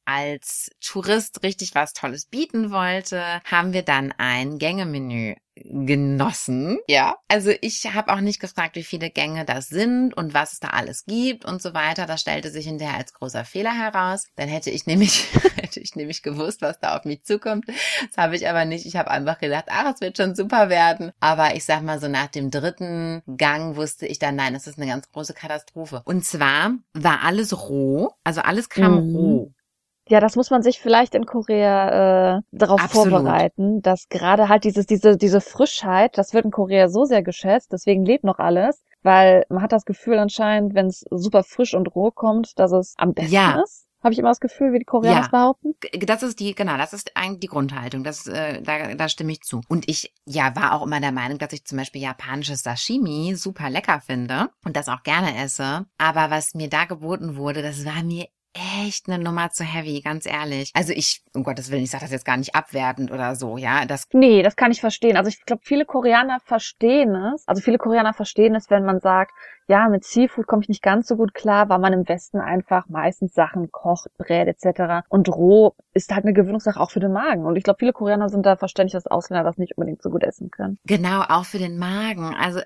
als Tourist richtig was Tolles bieten wollte, haben wir dann ein Gängemenü genossen. Ja. Also ich habe auch nicht gefragt, wie viele Gänge das sind und was es da alles gibt und so weiter. Das stellte sich hinterher als großer Fehler heraus. Dann hätte ich nämlich, hätte ich nämlich gewusst, was da auf mich zukommt. Das habe ich aber nicht. Ich habe einfach gedacht, ach, es wird schon super werden. Aber ich sag mal so nach dem dritten Gang wusste ich dann, nein, das ist eine ganz große Katastrophe. Und zwar war alles roh, also alles kam mhm. roh. Ja, das muss man sich vielleicht in Korea äh, darauf Absolut. vorbereiten, dass gerade halt dieses, diese, diese Frischheit, das wird in Korea so sehr geschätzt, deswegen lebt noch alles, weil man hat das Gefühl anscheinend, wenn es super frisch und roh kommt, dass es am besten ja. ist. Habe ich immer das Gefühl, wie die Koreaner ja, behaupten? Das ist die, genau, das ist eigentlich die Grundhaltung. Das, äh, da, da stimme ich zu. Und ich, ja, war auch immer der Meinung, dass ich zum Beispiel japanisches Sashimi super lecker finde und das auch gerne esse. Aber was mir da geboten wurde, das war mir echt eine Nummer zu heavy, ganz ehrlich. Also ich, um Gottes Willen, ich sage das jetzt gar nicht abwertend oder so, ja. Das nee, das kann ich verstehen. Also ich glaube, viele Koreaner verstehen es. Also viele Koreaner verstehen es, wenn man sagt, ja, mit Seafood komme ich nicht ganz so gut klar, weil man im Westen einfach meistens Sachen kocht, brät etc. Und roh ist halt eine Gewöhnungssache auch für den Magen. Und ich glaube, viele Koreaner sind da verständlich, dass Ausländer das nicht unbedingt so gut essen können. Genau, auch für den Magen. Also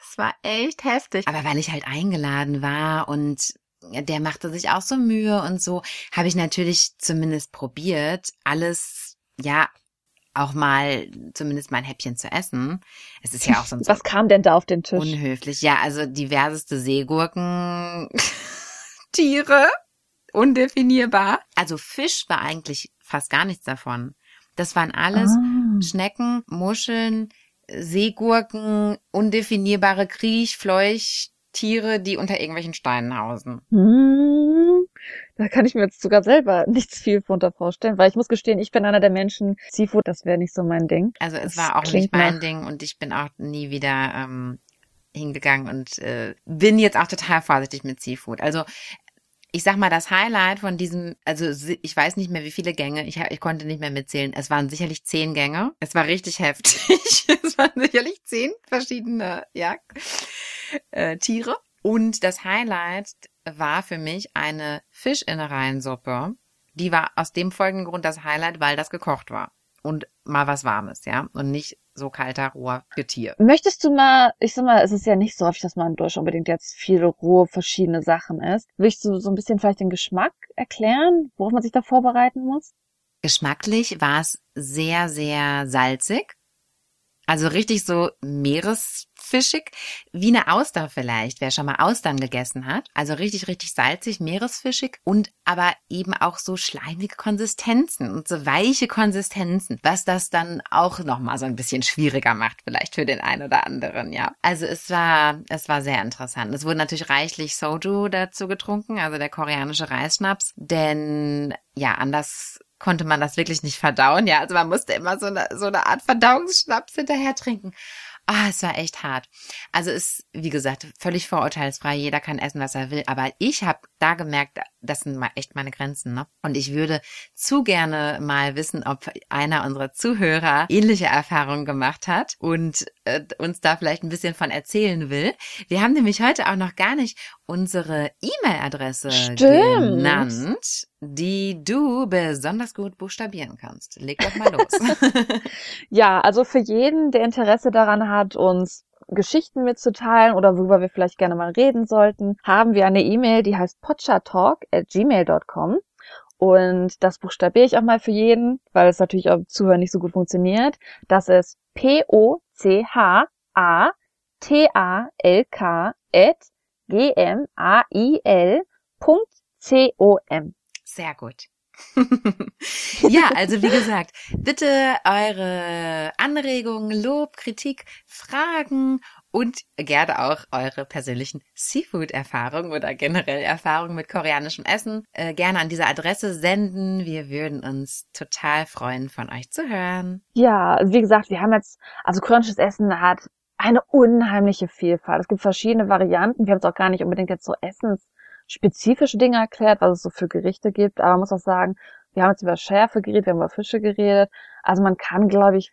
es war echt heftig. Aber weil ich halt eingeladen war und der machte sich auch so Mühe und so, habe ich natürlich zumindest probiert, alles, ja, auch mal zumindest mein Häppchen zu essen. Es ist ja auch sonst. Was kam denn da auf den Tisch? Unhöflich. Ja, also diverseste Seegurken, Tiere, undefinierbar. Also Fisch war eigentlich fast gar nichts davon. Das waren alles ah. Schnecken, Muscheln, Seegurken, undefinierbare Kriech, Fleuch, Tiere, die unter irgendwelchen Steinen hausen. Hm, da kann ich mir jetzt sogar selber nichts viel drunter vorstellen, weil ich muss gestehen, ich bin einer der Menschen, Seafood, das wäre nicht so mein Ding. Also es das war auch nicht mein nach... Ding und ich bin auch nie wieder ähm, hingegangen und äh, bin jetzt auch total vorsichtig mit Seafood. Also ich sag mal, das Highlight von diesem, also ich weiß nicht mehr, wie viele Gänge, ich, ich konnte nicht mehr mitzählen. Es waren sicherlich zehn Gänge. Es war richtig heftig. es waren sicherlich zehn verschiedene, ja, äh, Tiere. Und das Highlight war für mich eine Fischinnereiensuppe. Die war aus dem folgenden Grund das Highlight, weil das gekocht war. Und mal was Warmes, ja. Und nicht so kalter, roher Getier. Möchtest du mal, ich sag mal, es ist ja nicht so häufig, dass man in Deutschland unbedingt jetzt viele rohe verschiedene Sachen isst. Willst du so ein bisschen vielleicht den Geschmack erklären, worauf man sich da vorbereiten muss? Geschmacklich war es sehr, sehr salzig. Also richtig so meeresfischig, wie eine Auster vielleicht, wer schon mal Austern gegessen hat. Also richtig, richtig salzig, meeresfischig und aber eben auch so schleimige Konsistenzen und so weiche Konsistenzen, was das dann auch nochmal so ein bisschen schwieriger macht, vielleicht für den einen oder anderen, ja. Also es war, es war sehr interessant. Es wurde natürlich reichlich Soju dazu getrunken, also der koreanische Reisschnaps, denn ja, anders konnte man das wirklich nicht verdauen. Ja, also man musste immer so eine, so eine Art Verdauungsschnaps hinterher trinken. Ah, es war echt hart. Also ist, wie gesagt, völlig vorurteilsfrei. Jeder kann essen, was er will. Aber ich habe da gemerkt, das sind mal echt meine Grenzen. Ne? Und ich würde zu gerne mal wissen, ob einer unserer Zuhörer ähnliche Erfahrungen gemacht hat und äh, uns da vielleicht ein bisschen von erzählen will. Wir haben nämlich heute auch noch gar nicht unsere E-Mail-Adresse genannt, die du besonders gut buchstabieren kannst. Leg doch mal los. ja, also für jeden, der Interesse daran hat, uns Geschichten mitzuteilen oder worüber wir vielleicht gerne mal reden sollten, haben wir eine E-Mail, die heißt potchatalk at gmail.com. Und das buchstabiere ich auch mal für jeden, weil es natürlich auch Zuhören nicht so gut funktioniert. Das ist P-O-C-H-A-T-A-L-K at g-m-a-i-l.com. Sehr gut. ja, also wie gesagt, bitte eure Anregungen, Lob, Kritik, Fragen und gerne auch eure persönlichen Seafood-Erfahrungen oder generell Erfahrungen mit koreanischem Essen äh, gerne an diese Adresse senden. Wir würden uns total freuen, von euch zu hören. Ja, also wie gesagt, wir haben jetzt, also koreanisches Essen hat eine unheimliche Vielfalt. Es gibt verschiedene Varianten. Wir haben es auch gar nicht unbedingt jetzt so Essens spezifische Dinge erklärt, was es so für Gerichte gibt. Aber man muss auch sagen, wir haben jetzt über Schärfe geredet, wir haben über Fische geredet. Also man kann, glaube ich,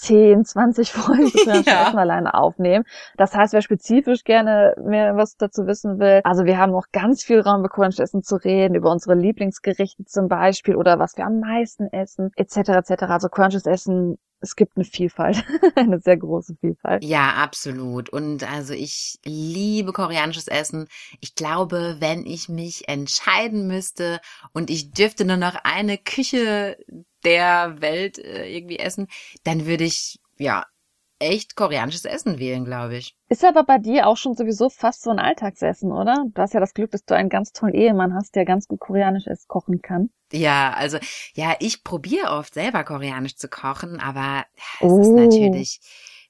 10, 20 Folgen Ja. Essen alleine aufnehmen. Das heißt, wer spezifisch gerne mehr was dazu wissen will, also wir haben noch ganz viel Raum über koreanisches Essen zu reden, über unsere Lieblingsgerichte zum Beispiel oder was wir am meisten essen, etc. etc. Also koreanisches Essen, es gibt eine Vielfalt, eine sehr große Vielfalt. Ja, absolut. Und also ich liebe koreanisches Essen. Ich glaube, wenn ich mich entscheiden müsste und ich dürfte nur noch eine Küche der Welt äh, irgendwie essen, dann würde ich ja echt koreanisches Essen wählen, glaube ich. Ist aber bei dir auch schon sowieso fast so ein Alltagsessen, oder? Du hast ja das Glück, dass du einen ganz tollen Ehemann hast, der ganz gut koreanisch Essen kochen kann. Ja, also ja, ich probiere oft selber koreanisch zu kochen, aber es Oh. ist natürlich,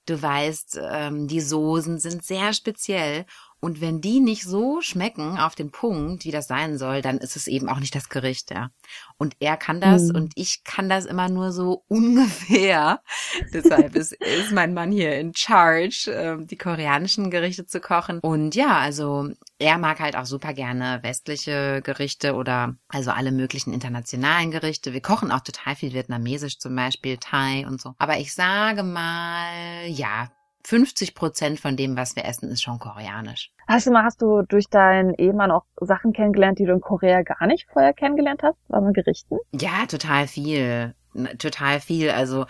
du weißt, ähm, die Soßen sind sehr speziell und wenn die nicht so schmecken auf den Punkt, wie das sein soll, dann ist es eben auch nicht das Gericht, ja. Und er kann das Hm. und ich kann das immer nur so ungefähr. Deshalb ist, ist mein Mann hier in charge, ähm, die koreanischen Gerichte zu kochen. Und ja, also er mag halt auch super gerne westliche Gerichte oder also alle möglichen internationalen Gerichte. Wir kochen auch total viel vietnamesisch zum Beispiel, Thai und so. Aber ich sage mal, ja, 50 Prozent von dem, was wir essen, ist schon koreanisch. Hast du mal, hast du durch deinen Ehemann auch Sachen kennengelernt, die du in Korea gar nicht vorher kennengelernt hast? Mit Gerichten? Ja, total viel. Total viel. Also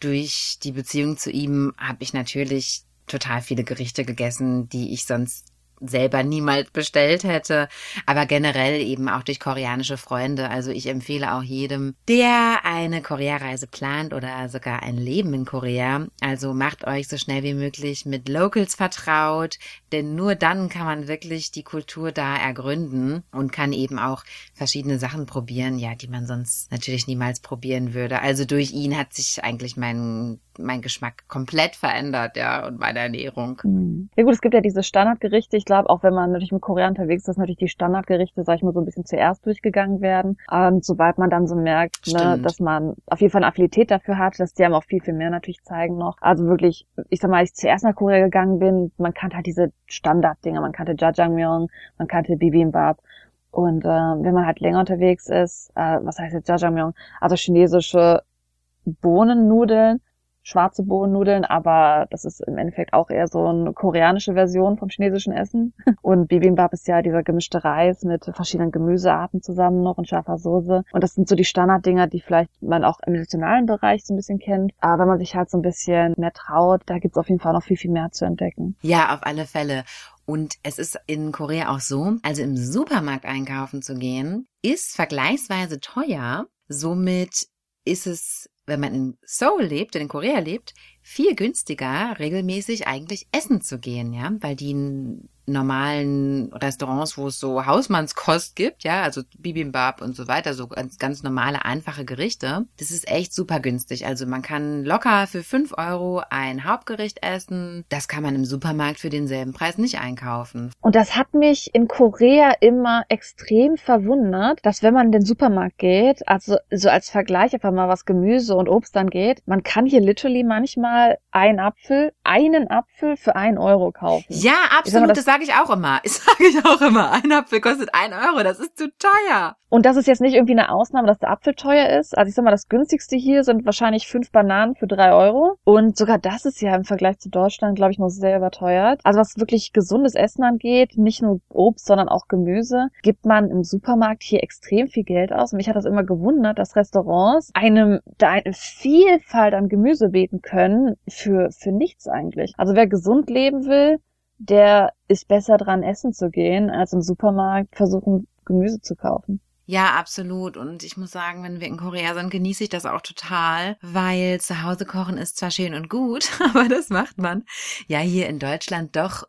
durch die Beziehung zu ihm habe ich natürlich total viele Gerichte gegessen, die ich sonst selber niemals bestellt hätte, aber generell eben auch durch koreanische Freunde. Also ich empfehle auch jedem, der eine Korea-Reise plant oder sogar ein Leben in Korea. Also macht euch so schnell wie möglich mit Locals vertraut, denn nur dann kann man wirklich die Kultur da ergründen und kann eben auch verschiedene Sachen probieren, ja, die man sonst natürlich niemals probieren würde. Also durch ihn hat sich eigentlich mein mein Geschmack komplett verändert, ja, und meine Ernährung. Hm. Ja gut, es gibt ja diese Standardgerichte. Ich glaube, auch wenn man natürlich mit Korea unterwegs ist, dass natürlich die Standardgerichte, sag ich mal, so ein bisschen zuerst durchgegangen werden. Und sobald man dann so merkt, ne, dass man auf jeden Fall eine Affinität dafür hat, dass die einem auch viel, viel mehr natürlich zeigen noch. Also wirklich, ich sag mal, als ich zuerst nach Korea gegangen bin, man kannte halt diese Standarddinger. Man kannte Jajangmyeon, man kannte Bibimbap. Und äh, wenn man halt länger unterwegs ist, äh, was heißt jetzt Jajangmyeon? Also chinesische Bohnennudeln, schwarze Bohnennudeln, aber das ist im Endeffekt auch eher so eine koreanische Version vom chinesischen Essen. Und Bibimbap ist ja dieser gemischte Reis mit verschiedenen Gemüsearten zusammen noch und scharfer Soße. Und das sind so die Standarddinger, die vielleicht man auch im nationalen Bereich so ein bisschen kennt. Aber wenn man sich halt so ein bisschen mehr traut, da gibt's auf jeden Fall noch viel, viel mehr zu entdecken. Ja, auf alle Fälle. Und es ist in Korea auch so, also im Supermarkt einkaufen zu gehen, ist vergleichsweise teuer. Somit ist es, wenn man in Seoul lebt, in Korea lebt, viel günstiger, regelmäßig eigentlich essen zu gehen, ja, weil die normalen Restaurants, wo es so Hausmannskost gibt, ja, also Bibimbap und so weiter, so ganz, ganz normale, einfache Gerichte, das ist echt super günstig. Also man kann locker für fünf Euro ein Hauptgericht essen. Das kann man im Supermarkt für denselben Preis nicht einkaufen. Und das hat mich in Korea immer extrem verwundert, dass wenn man in den Supermarkt geht, also so als Vergleich einfach mal was Gemüse und Obst angeht, man kann hier literally manchmal einen Apfel, einen Apfel für einen Euro kaufen. Ja, absolut, sage ich auch immer. Das sage ich auch immer. Ein Apfel kostet ein Euro, das ist zu teuer. Und das ist jetzt nicht irgendwie eine Ausnahme, dass der Apfel teuer ist. Also ich sag mal, das günstigste hier sind wahrscheinlich fünf Bananen für drei Euro. Und sogar das ist ja im Vergleich zu Deutschland, glaube ich, noch sehr überteuert. Also was wirklich gesundes Essen angeht, nicht nur Obst, sondern auch Gemüse, gibt man im Supermarkt hier extrem viel Geld aus. Und mich hat das immer gewundert, dass Restaurants einem da eine Vielfalt an Gemüse bieten können für, für nichts eigentlich. Also wer gesund leben will, der ist besser dran, essen zu gehen, als im Supermarkt versuchen, Gemüse zu kaufen. Ja, absolut. Und ich muss sagen, wenn wir in Korea sind, genieße ich das auch total, weil zu Hause kochen ist zwar schön und gut, aber das macht man ja hier in Deutschland doch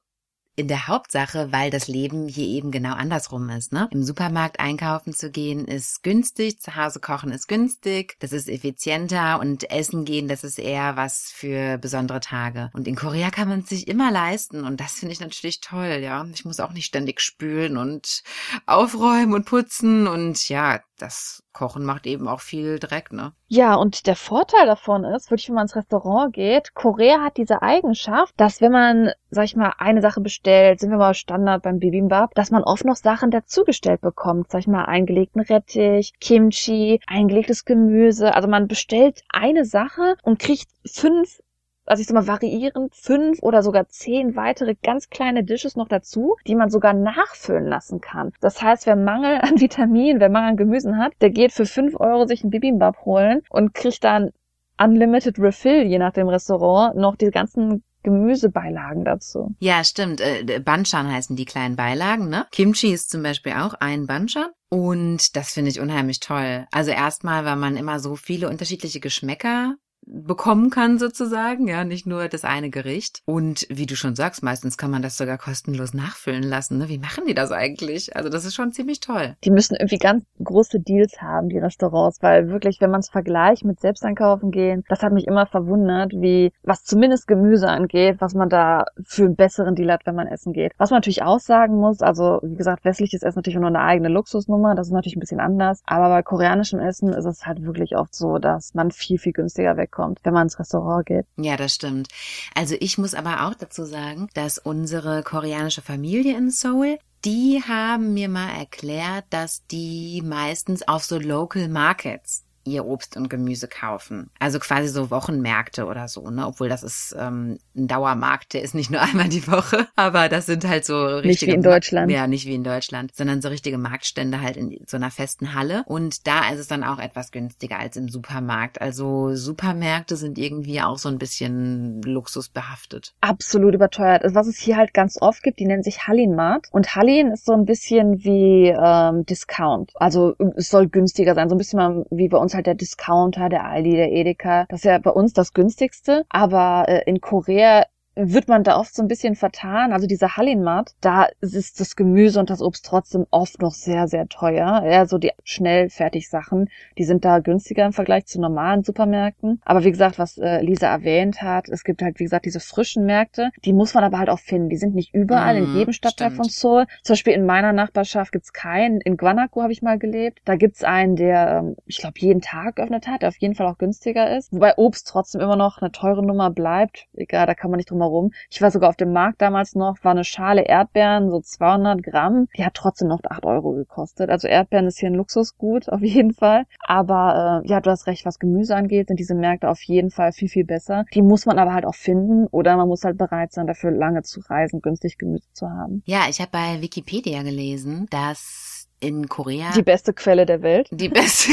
in der Hauptsache, weil das Leben hier eben genau andersrum ist. Ne? Im Supermarkt einkaufen zu gehen ist günstig, zu Hause kochen ist günstig, das ist effizienter und essen gehen, das ist eher was für besondere Tage. Und in Korea kann man es sich immer leisten und das finde ich natürlich toll, ja. Ich muss auch nicht ständig spülen und aufräumen und putzen und ja, das Kochen macht eben auch viel Dreck, ne? Ja, und der Vorteil davon ist, wirklich, wenn man ins Restaurant geht, Korea hat diese Eigenschaft, dass wenn man, sag ich mal, eine Sache bestellt, sind wir mal Standard beim Bibimbap, dass man oft noch Sachen dazugestellt bekommt, sag ich mal, eingelegten Rettich, Kimchi, eingelegtes Gemüse. Also man bestellt eine Sache und kriegt fünf also ich sag mal, variierend fünf oder sogar zehn weitere ganz kleine Dishes noch dazu, die man sogar nachfüllen lassen kann. Das heißt, wer Mangel an Vitaminen, wer Mangel an Gemüsen hat, der geht für fünf Euro sich ein Bibimbap holen und kriegt dann Unlimited Refill, je nach dem Restaurant, noch die ganzen Gemüsebeilagen dazu. Ja, stimmt. Äh, Banchan heißen die kleinen Beilagen, ne? Kimchi ist zum Beispiel auch ein Banchan. Und das finde ich unheimlich toll. Also erstmal, weil man immer so viele unterschiedliche Geschmäcker bekommen kann sozusagen, ja, nicht nur das eine Gericht. Und wie du schon sagst, meistens kann man das sogar kostenlos nachfüllen lassen. Ne? Wie machen die das eigentlich? Also das ist schon ziemlich toll. Die müssen irgendwie ganz große Deals haben, die Restaurants, weil wirklich, wenn man es vergleicht mit Selbsteinkaufen gehen, das hat mich immer verwundert, wie, was zumindest Gemüse angeht, was man da für einen besseren Deal hat, wenn man essen geht. Was man natürlich auch sagen muss, also wie gesagt, westliches Essen natürlich nur eine eigene Luxusnummer, das ist natürlich ein bisschen anders, aber bei koreanischem Essen ist es halt wirklich oft so, dass man viel, viel günstiger weg kommt, wenn man ins Restaurant geht. Ja, das stimmt. Also ich muss aber auch dazu sagen, dass unsere koreanische Familie in Seoul die haben mir mal erklärt, dass die meistens auf so Local Markets ihr Obst und Gemüse kaufen. Also quasi so Wochenmärkte oder so, ne? Obwohl das ist ähm, ein Dauermarkt, der ist nicht nur einmal die Woche, aber das sind halt so richtige. Nicht wie in Deutschland. Ja, nicht wie in Deutschland, sondern so richtige Marktstände halt in so einer festen Halle. Und da ist es dann auch etwas günstiger als im Supermarkt. Also Supermärkte sind irgendwie auch so ein bisschen luxusbehaftet. Absolut überteuert. Also was es hier halt ganz oft gibt, die nennen sich Hallinmart. Und Hallin ist so ein bisschen wie ähm, Discount. Also es soll günstiger sein, so ein bisschen mal wie bei uns uns halt der Discounter, der Aldi, der Edeka. Das ist ja bei uns das günstigste. Aber äh, in Korea wird man da oft so ein bisschen vertan. Also dieser Hallinmat, da ist das Gemüse und das Obst trotzdem oft noch sehr, sehr teuer. Ja, so die schnell fertig Sachen, die sind da günstiger im Vergleich zu normalen Supermärkten. Aber wie gesagt, was äh, Lisa erwähnt hat, es gibt halt, wie gesagt, diese frischen Märkte, die muss man aber halt auch finden. Die sind nicht überall mm, in mhm, jedem Stadtteil stimmt. von Seoul. Zum Beispiel in meiner Nachbarschaft gibt's keinen. In Guanaco habe ich mal gelebt. Da gibt's einen, der, ähm, ich glaube, jeden Tag öffnet hat, der auf jeden Fall auch günstiger ist. Wobei Obst trotzdem immer noch eine teure Nummer bleibt. Egal, da kann man nicht drum herum. Ich war sogar auf dem Markt damals noch, war eine Schale Erdbeeren, so 200 Gramm. Die hat trotzdem noch 8 Euro gekostet. Also Erdbeeren ist hier ein Luxusgut, auf jeden Fall. Aber äh, ja, du hast recht, was Gemüse angeht, sind diese Märkte auf jeden Fall viel, viel besser. Die muss man aber halt auch finden oder man muss halt bereit sein, dafür lange zu reisen, günstig Gemüse zu haben. Ja, ich habe bei Wikipedia gelesen, dass in Korea. Die beste Quelle der Welt. Die beste.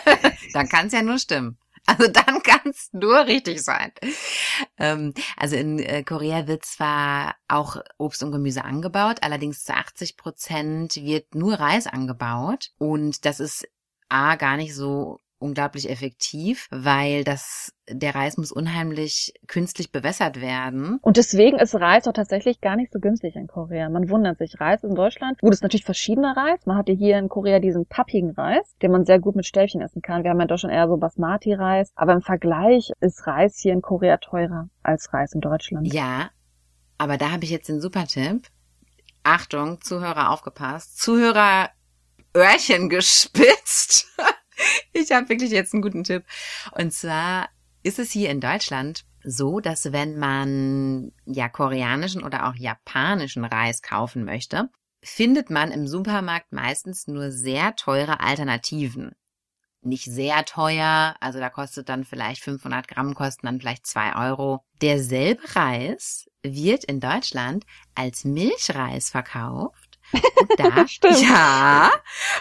Dann kann es ja nur stimmen. Also dann kann es nur richtig sein. Ähm, also in äh, Korea wird zwar auch Obst und Gemüse angebaut, allerdings zu 80 Prozent wird nur Reis angebaut und das ist A gar nicht so unglaublich effektiv, weil das der Reis muss unheimlich künstlich bewässert werden. Und deswegen ist Reis auch tatsächlich gar nicht so günstig in Korea. Man wundert sich. Reis in Deutschland, gut, ist natürlich verschiedener Reis. Man hat ja hier in Korea diesen pappigen Reis, den man sehr gut mit Stäbchen essen kann. Wir haben ja in Deutschland eher so Basmati-Reis. Aber im Vergleich ist Reis hier in Korea teurer als Reis in Deutschland. Ja, aber da habe ich jetzt den super Tipp. Achtung, Zuhörer aufgepasst. Zuhörer Öhrchen gespitzt. Ich habe wirklich jetzt einen guten Tipp. Und zwar ist es hier in Deutschland so, dass wenn man ja koreanischen oder auch japanischen Reis kaufen möchte, findet man im Supermarkt meistens nur sehr teure Alternativen. Nicht sehr teuer, also da kostet dann vielleicht 500 Gramm, kosten dann vielleicht zwei Euro. Derselbe Reis wird in Deutschland als Milchreis verkauft und da, ja,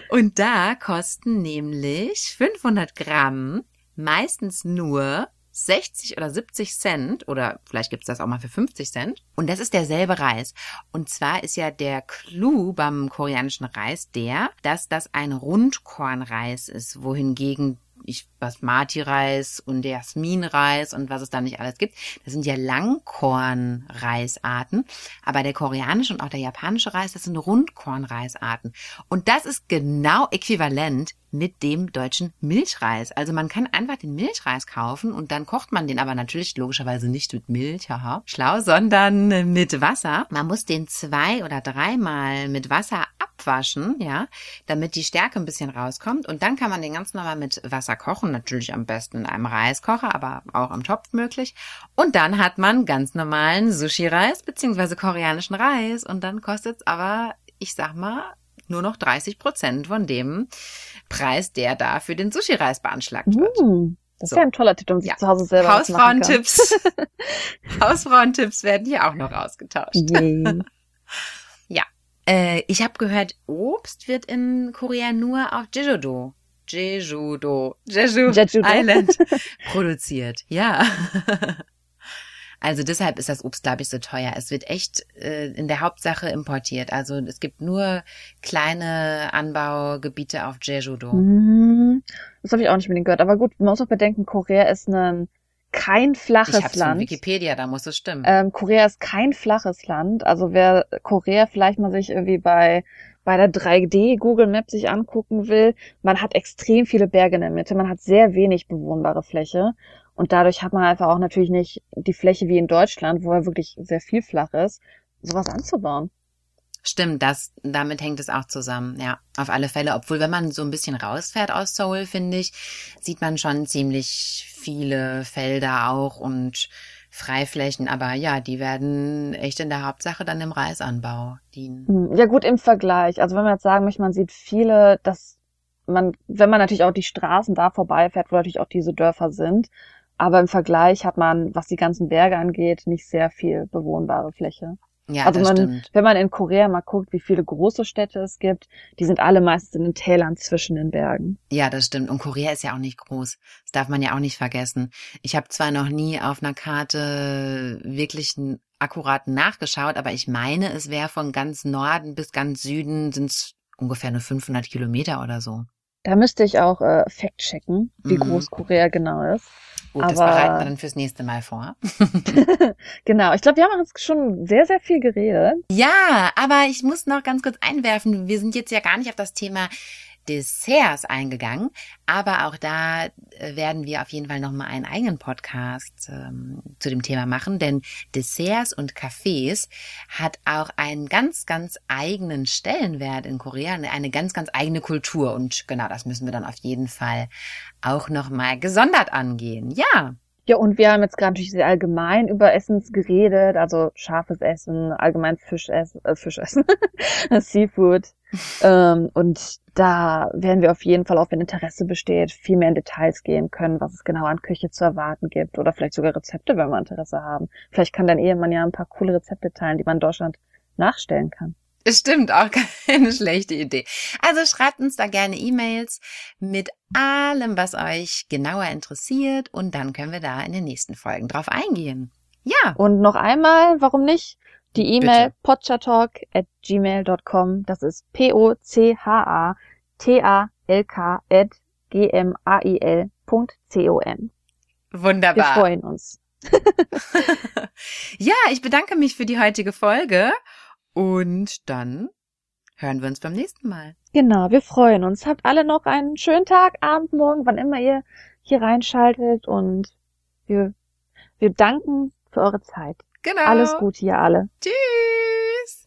und da kosten nämlich 500 Gramm meistens nur 60 oder 70 Cent oder vielleicht gibt's das auch mal für 50 Cent. Und das ist derselbe Reis. Und zwar ist ja der Clou beim koreanischen Reis der, dass das ein Rundkornreis ist, wohingegen ich Basmati-Reis und Jasmin-Reis und was es da nicht alles gibt. Das sind ja Langkorn-Reisarten. Aber der koreanische und auch der japanische Reis, das sind Rundkorn-Reisarten. Und das ist genau äquivalent mit dem deutschen Milchreis. Also man kann einfach den Milchreis kaufen und dann kocht man den aber natürlich logischerweise nicht mit Milch, haha, schlau, sondern mit Wasser. Man muss den zwei oder dreimal mit Wasser ab abwaschen, ja, damit die Stärke ein bisschen rauskommt. Und dann kann man den ganz normal mit Wasser kochen, natürlich am besten in einem Reiskocher, aber auch am Topf möglich. Und dann hat man ganz normalen Sushi-Reis beziehungsweise koreanischen Reis. Und dann kostet es aber, ich sag mal, nur noch 30 Prozent von dem Preis, der da für den Sushi-Reis beanschlagt wird. Mm, das So. ist ja ein toller Tipp, um sich Ja. zu Hause selber. Hausfrauentipps. Hausfrauentipps werden hier auch noch ausgetauscht. Yay. Äh, ich habe gehört, Obst wird in Korea nur auf Jeju-do, Jeju-do, Jeju Jeju-do. Island produziert. Ja. Also deshalb ist das Obst, glaube ich, so teuer. Es wird echt äh, in der Hauptsache importiert. Also es gibt nur kleine Anbaugebiete auf Jeju-do. Hm, Das habe ich auch nicht unbedingt gehört. Aber gut, man muss auch bedenken, Korea ist ein kein Ich flaches hab's von Land. Wikipedia, da muss es stimmen. Ähm, Korea ist kein flaches Land. Also wer Korea vielleicht mal sich irgendwie bei bei der 3D Google Map sich angucken will, man hat extrem viele Berge in der Mitte, man hat sehr wenig bewohnbare Fläche und dadurch hat man einfach auch natürlich nicht die Fläche wie in Deutschland, wo er wirklich sehr viel flach ist, sowas anzubauen. Stimmt, das, damit hängt es auch zusammen. Ja, auf alle Fälle. Obwohl, wenn man so ein bisschen rausfährt aus Seoul, finde ich, sieht man schon ziemlich viele Felder auch und Freiflächen. Aber ja, die werden echt in der Hauptsache dann im Reisanbau dienen. Hm, Ja gut, im Vergleich. Also wenn man jetzt sagen möchte, man sieht viele, dass man, wenn man natürlich auch die Straßen da vorbeifährt, wo natürlich auch diese Dörfer sind, aber im Vergleich hat man, was die ganzen Berge angeht, nicht sehr viel bewohnbare Fläche. Ja, also das man, stimmt. wenn man in Korea mal guckt, wie viele große Städte es gibt, die sind alle meistens in den Tälern zwischen den Bergen. Ja, das stimmt. Und Korea ist ja auch nicht groß. Das darf man ja auch nicht vergessen. Ich habe zwar noch nie auf einer Karte wirklich akkurat nachgeschaut, aber ich meine, es wäre von ganz Norden bis ganz Süden sind es ungefähr nur 500 Kilometer oder so. Da müsste ich auch äh, fact checken, wie Mhm. groß Korea genau ist. Gut, das Aber- bereiten wir dann fürs nächste Mal vor. Genau, ich glaube, wir haben jetzt schon sehr, sehr viel geredet. Ja, aber ich muss noch ganz kurz einwerfen, wir sind jetzt ja gar nicht auf das Thema Desserts eingegangen, aber auch da äh, werden wir auf jeden Fall nochmal einen eigenen Podcast ähm, zu dem Thema machen, denn Desserts und Cafés hat auch einen ganz, ganz eigenen Stellenwert in Korea, eine- eine ganz, ganz eigene Kultur und genau das müssen wir dann auf jeden Fall auch nochmal gesondert angehen. Ja. Ja, und wir haben jetzt gerade natürlich sehr allgemein über Essens geredet, also scharfes Essen, allgemein Fischessen, äh, Fischessen, Seafood. ähm, und da werden wir auf jeden Fall, auch wenn Interesse besteht, viel mehr in Details gehen können, was es genau an Küche zu erwarten gibt oder vielleicht sogar Rezepte, wenn wir Interesse haben. Vielleicht kann dein Ehemann ja ein paar coole Rezepte teilen, die man in Deutschland nachstellen kann. Stimmt, auch keine schlechte Idee. Also schreibt uns da gerne E-Mails mit allem, was euch genauer interessiert und dann können wir da in den nächsten Folgen drauf eingehen. Ja, Und noch einmal, warum nicht? Die E-Mail potchatalk at gmail.com. Das ist P-O-C-H-A-T-A-L-K at G-M-A-I-L.com. Wir wunderbar. freuen uns. ja, ich bedanke mich für die heutige Folge und dann hören wir uns beim nächsten Mal. Genau, wir freuen uns. Habt alle noch einen schönen Tag, Abend, Morgen, wann immer ihr hier reinschaltet und wir, wir danken für eure Zeit. Genau. Alles Gute, ihr alle. Tschüss.